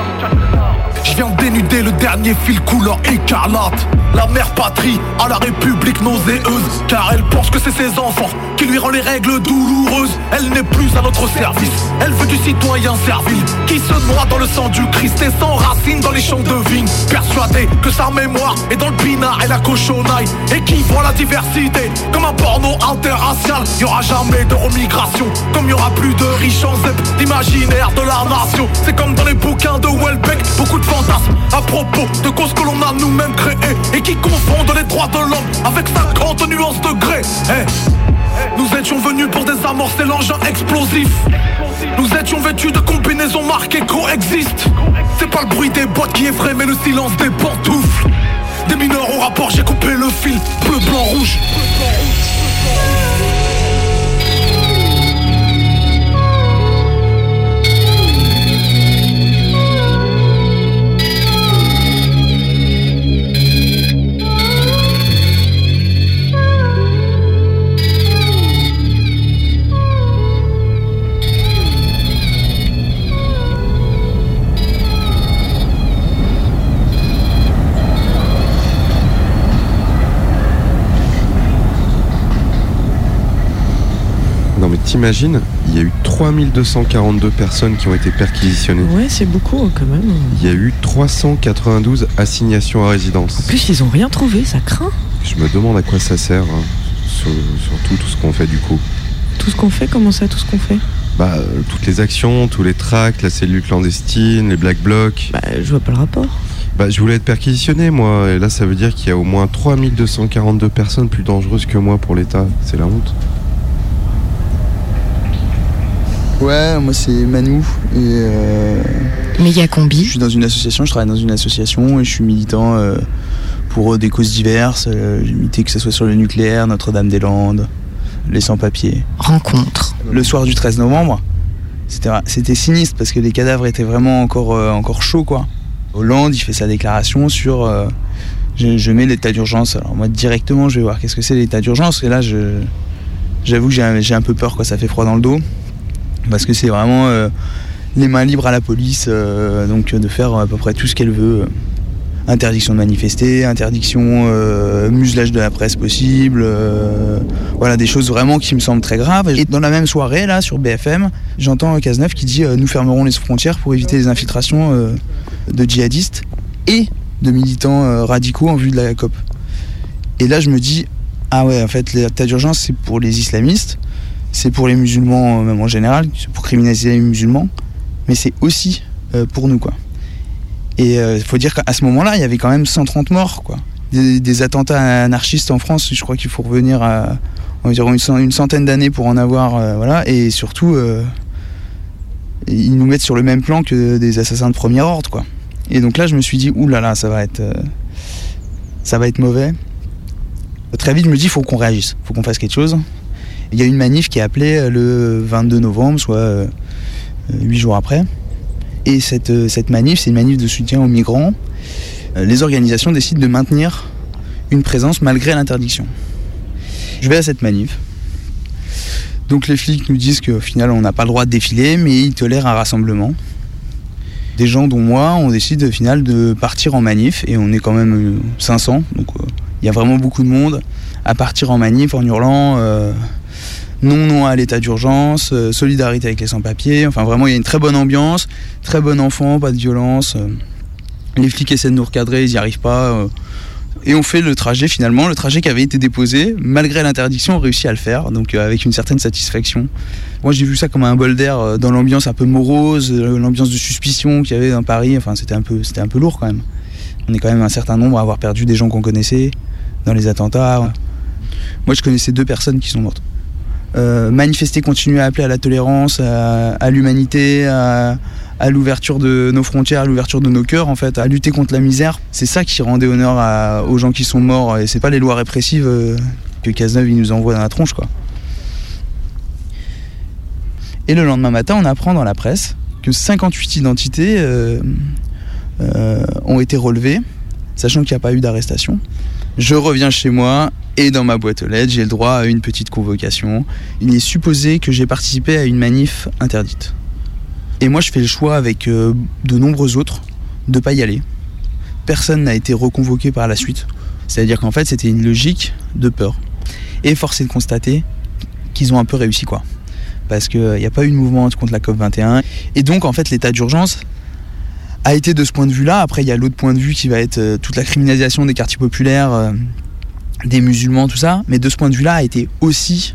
Je viens dénuder le dernier fil couleur écarlate. La mère patrie à la république nauséeuse. Car elle pense que c'est ses enfants qui lui rend les règles douloureuses. Elle n'est plus à notre service. Elle veut du citoyen servile qui se noie dans le sang du Christ et s'enracine dans les champs de vigne. Persuadé que sa mémoire est dans le pinard et la cochonaille. Et qui voit la diversité comme un porno interracial. Y aura jamais de remigration. Comme y aura plus de riches en d'imaginaire de la nation. C'est comme dans les bouquins de Welbeck. Beaucoup de fantasmes à propos de causes que l'on a nous-mêmes créées et qui confondent les droits de l'homme avec 50 nuances de gré. Eh, Nous étions venus pour désamorcer l'engin explosif. Nous étions vêtus de combinaisons marquées coexistent. C'est pas le bruit des boîtes qui effraie, mais le silence des pantoufles. Des mineurs au rapport, j'ai coupé le fil. Bleu, blanc, rouge. T'imagines, il y a eu 3242 personnes qui ont été perquisitionnées. Ouais, c'est beaucoup quand même. Il y a eu 392 assignations à résidence. En plus, ils ont rien trouvé, ça craint. Je me demande à quoi ça sert, hein, sur- surtout tout ce qu'on fait du coup. Tout ce qu'on fait, comment ça, tout ce qu'on fait? Bah, euh, toutes les actions, tous les tracts, la cellule clandestine, les black blocs. Bah, je vois pas le rapport. Bah, je voulais être perquisitionné, moi, et là, ça veut dire qu'il y a au moins 3242 personnes plus dangereuses que moi pour l'État. C'est la honte. Ouais, moi c'est Manu et euh, Méga combi. je suis dans une association, je travaille dans une association et je suis militant euh, pour des causes diverses. Euh, J'ai milité que ce soit sur le nucléaire, Notre-Dame-des-Landes, les sans-papiers. Rencontre. Le soir du 13 novembre, c'était sinistre parce que les cadavres étaient vraiment encore, euh, encore chauds quoi. Hollande, il fait sa déclaration sur je, je mets l'état d'urgence. Alors moi directement je vais voir qu'est-ce que c'est l'état d'urgence et là je j'avoue que j'ai un, j'ai un peu peur quoi, ça fait froid dans le dos parce que c'est vraiment euh, les mains libres à la police, euh, donc de faire à peu près tout ce qu'elle veut. Interdiction de manifester, interdiction, euh, muselage de la presse possible, voilà des choses vraiment qui me semblent très graves. Et dans la même soirée, là, sur BFM, j'entends Cazeneuve qui dit Nous fermerons les frontières pour éviter les infiltrations de djihadistes et de militants radicaux en vue de la COP. Et là, je me dis Ah ouais, en fait, l'état d'urgence, c'est pour les islamistes, c'est pour les musulmans, euh, même en général, c'est pour criminaliser les musulmans, mais c'est aussi euh, pour nous, quoi. Et il faut dire qu'à ce moment-là, il y avait quand même 130 morts, quoi. Des, attentats anarchistes en France, je crois qu'il faut revenir à environ une, cent- une centaine d'années pour en avoir, euh, voilà. Et surtout, euh, ils nous mettent sur le même plan que des assassins de premier ordre, quoi. Et donc là, je me suis dit, là, ça va être, euh, ça va être mauvais. Très vite, je me dis, faut qu'on réagisse, faut qu'on fasse quelque chose. Il y a une manif qui est appelée euh, le 22 novembre, soit euh, huit jours après. Et cette, euh, cette manif, c'est une manif de soutien aux migrants. Les organisations décident de maintenir une présence malgré l'interdiction. Je vais à cette manif. Donc les flics nous disent qu'au final, on n'a pas le droit de défiler, mais ils tolèrent un rassemblement. Des gens dont moi, on décide au final de partir en manif, et on est quand même euh, 500, donc il y a vraiment beaucoup de monde, à partir en manif en hurlant non, non à l'état d'urgence, euh, solidarité avec les sans-papiers. Enfin, vraiment, il y a une très bonne ambiance, très bon enfant, pas de violence. euh. les flics essaient de nous recadrer, ils n'y arrivent pas. euh. et on fait le trajet finalement, le trajet qui avait été déposé, malgré l'interdiction, on réussit à le faire, donc avec une certaine satisfaction. Moi, j'ai vu ça comme un bol d'air dans l'ambiance un peu morose, l'ambiance de suspicion qu'il y avait dans Paris. Enfin, c'était un peu, c'était un peu lourd quand même. On est quand même un certain nombre à avoir perdu des gens qu'on connaissait dans les attentats. Moi, je connaissais deux personnes qui sont mortes. Euh, manifester, continuer à appeler à la tolérance, à, l'humanité, à, l'ouverture de nos frontières, à l'ouverture de nos cœurs, en fait, à lutter contre la misère. C'est ça qui rendait honneur aux gens qui sont morts. Et c'est pas les lois répressives euh, que Cazeneuve nous envoie dans la tronche, quoi. Et le lendemain matin, on apprend dans la presse que 58 identités euh, ont été relevées, sachant qu'il n'y a pas eu d'arrestation. Je reviens chez moi et dans ma boîte aux lettres, j'ai le droit à une petite convocation. Il est supposé que j'ai participé à une manif interdite. Et moi, je fais le choix avec euh, de nombreux autres de pas y aller. Personne n'a été reconvoqué par la suite. C'est-à-dire qu'en fait, c'était une logique de peur. Et force est de constater qu'ils ont un peu réussi, quoi. Parce qu'il n'y a pas eu de mouvement contre la COP21. Et donc, en fait, l'état d'urgence a été de ce point de vue-là. Après, il y a l'autre point de vue qui va être euh, toute la criminalisation des quartiers populaires, euh, des musulmans, tout ça. Mais de ce point de vue-là, a été aussi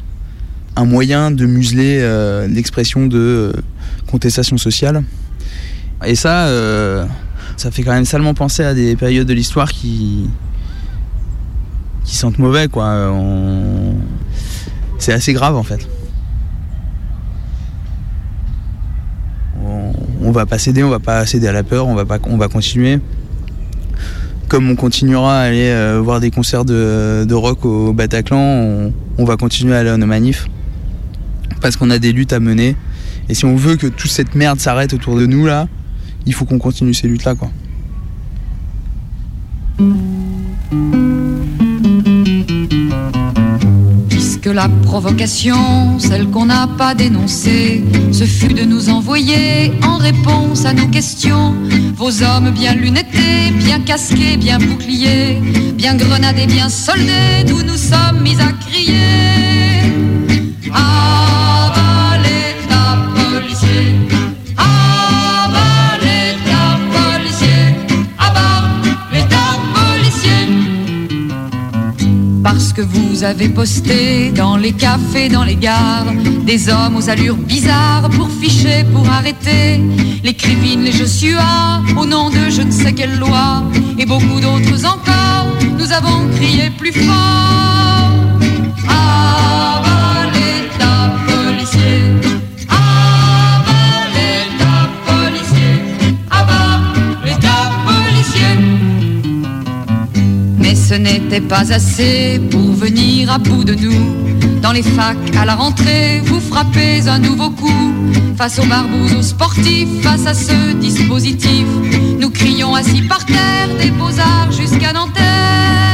un moyen de museler euh, l'expression de euh, contestation sociale. Et ça, euh, ça fait quand même salement penser à des périodes de l'histoire qui qui sentent mauvais, C'est assez grave, en fait. On, on va pas céder, on va pas céder à la peur, on va continuer. Comme on continuera à aller euh, voir des concerts de, de rock au Bataclan, on, va continuer à aller à nos manifs parce qu'on a des luttes à mener. Et si on veut que toute cette merde s'arrête autour de nous là, il faut qu'on continue ces luttes là quoi. Puisque la provocation, celle qu'on n'a pas dénoncée, ce fut de nous envoyer en réponse à nos questions? Vos hommes bien lunettés, bien casqués, bien boucliers, bien grenadés, bien soldés, d'où nous sommes mis à crier. Avalez vous avez posté dans les cafés, dans les gares, des hommes aux allures bizarres pour ficher, pour arrêter les Krivines, les Joshua, au nom de je ne sais quelle loi, et beaucoup d'autres encore, nous avons crié plus fort. Ce n'était pas assez pour venir à bout de nous. Dans les facs, à la rentrée, vous frappez un nouveau coup. Face aux barbouzes, aux sportifs, face à ce dispositif, nous crions assis par terre, des beaux-arts jusqu'à Nanterre.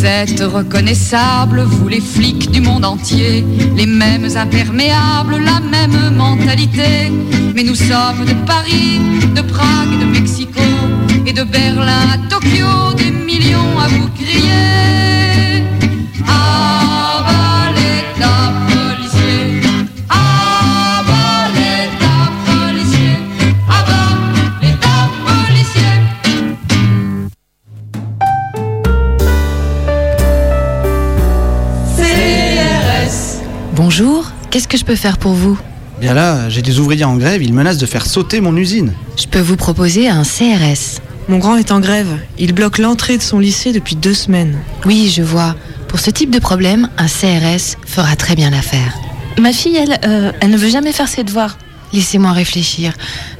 Vous êtes reconnaissables, vous les flics du monde entier, les mêmes imperméables, la même mentalité. Mais nous sommes de Paris, de Prague, de Mexico et de Berlin à Tokyo, des millions à vous crier. Que je peux faire pour vous Bien là, j'ai des ouvriers en grève, ils menacent de faire sauter mon usine. Je peux vous proposer un CRS. Mon grand est en grève. Il bloque l'entrée de son lycée depuis deux semaines. Oui, je vois. Pour ce type de problème, un CRS fera très bien l'affaire. Ma fille, elle, euh, elle ne veut jamais faire ses devoirs. Laissez-moi réfléchir.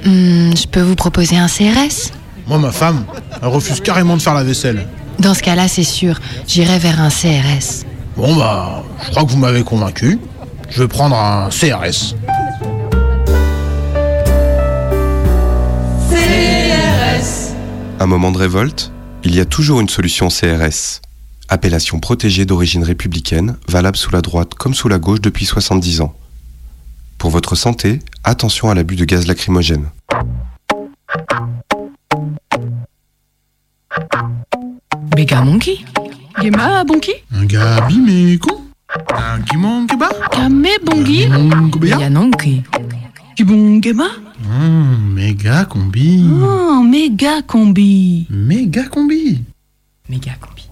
Hmm, je peux vous proposer un CRS Moi, ma femme, elle refuse carrément de faire la vaisselle. Dans ce cas-là, c'est sûr, j'irai vers un CRS. Bon, bah, je crois que vous m'avez convaincu. Je vais prendre un CRS. Un moment de révolte, il y a toujours une solution CRS. Appellation protégée d'origine républicaine, valable sous la droite comme sous la gauche depuis 70 ans. Pour votre santé, attention à l'abus de gaz lacrymogène. Méga monkey Gema bonki Un gabi mais con Un guimon keba Kame bongi Yanonki Kibon gema Hum, méga combi. Oh, méga combi Méga combi. Méga combi.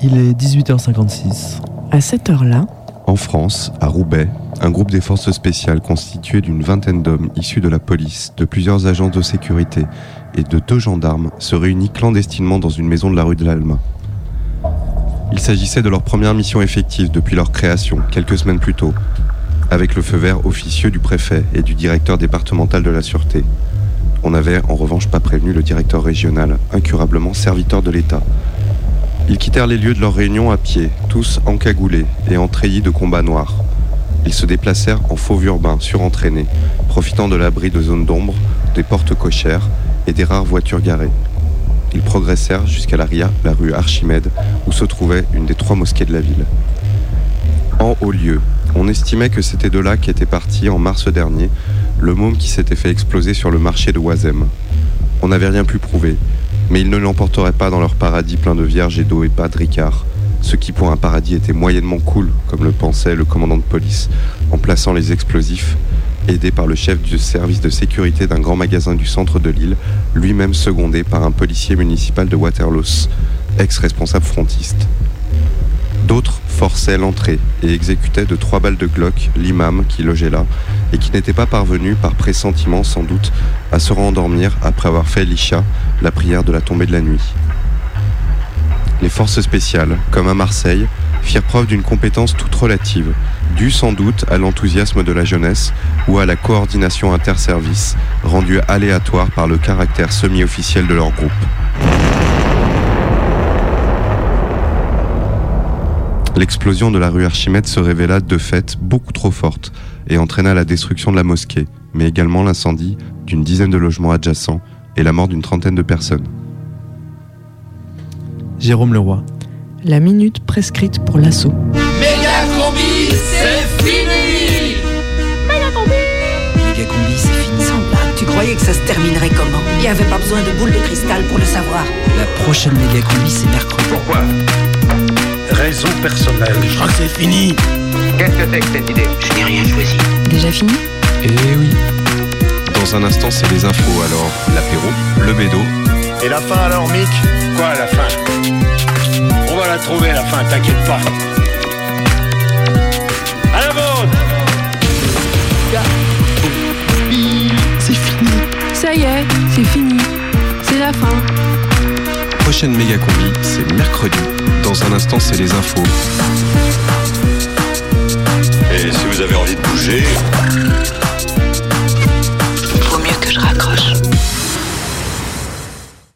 Il est 18h56. À cette heure-là, En France, à Roubaix, un groupe des forces spéciales constitué d'une vingtaine d'hommes issus de la police, de plusieurs agences de sécurité et de deux gendarmes se réunit clandestinement dans une maison de la rue de l'Alma. Il s'agissait de leur première mission effective depuis leur création, quelques semaines plus tôt, avec le feu vert officieux du préfet et du directeur départemental de la sûreté. On n'avait en revanche pas prévenu le directeur régional, incurablement serviteur de l'État. Ils quittèrent les lieux de leur réunion à pied, tous encagoulés et en treillis de combat noir. Ils se déplacèrent en fauve urbain, surentraînés, profitant de l'abri de zones d'ombre, des portes cochères et des rares voitures garées. Ils progressèrent jusqu'à la ria, la rue Archimède, où se trouvait une des trois mosquées de la ville. En haut lieu, on estimait que c'était de là qu'était parti en mars dernier le môme qui s'était fait exploser sur le marché de Oisem. On n'avait rien pu prouver, mais ils ne l'emporteraient pas dans leur paradis plein de vierges et d'eau et pas de ricard, ce qui pour un paradis était moyennement cool, comme le pensait le commandant de police, en plaçant les explosifs, aidé par le chef du service de sécurité d'un grand magasin du centre de l'île, lui-même secondé par un policier municipal de Waterloo, ex-responsable frontiste. D'autres forçaient l'entrée et exécutaient de trois balles de Glock l'imam qui logeait là et qui n'était pas parvenu, par pressentiment sans doute, à se rendormir après avoir fait l'Isha, la prière de la tombée de la nuit. Les forces spéciales, comme à Marseille, firent preuve d'une compétence toute relative, due sans doute à l'enthousiasme de la jeunesse ou à la coordination interservice, rendue aléatoire par le caractère semi-officiel de leur groupe. L'explosion de la rue Archimède se révéla de fait beaucoup trop forte et entraîna la destruction de la mosquée, mais également l'incendie d'une dizaine de logements adjacents et la mort d'une trentaine de personnes. Jérôme Leroy. La minute prescrite pour l'assaut. Méga combi, c'est fini Méga combi Méga combi, c'est fini. Sans blague, tu croyais que ça se terminerait comment? Il n'y avait pas besoin de boule de cristal pour le savoir. La prochaine méga combi, c'est mercredi. Pourquoi? Raison personnelle. Je crois que c'est fini. Qu'est-ce que c'est que cette idée? Je n'ai rien choisi. Déjà fini? Eh oui. Dans un instant, c'est les infos, alors l'apéro, le bédo, Et la fin alors, Mick? Quoi, la fin? Va la trouver, la fin, t'inquiète pas. À la vôtre C'est fini. Ça y est, c'est fini. C'est la fin. Prochaine méga combi, c'est mercredi. Dans un instant, c'est les infos. Et si vous avez envie de bouger,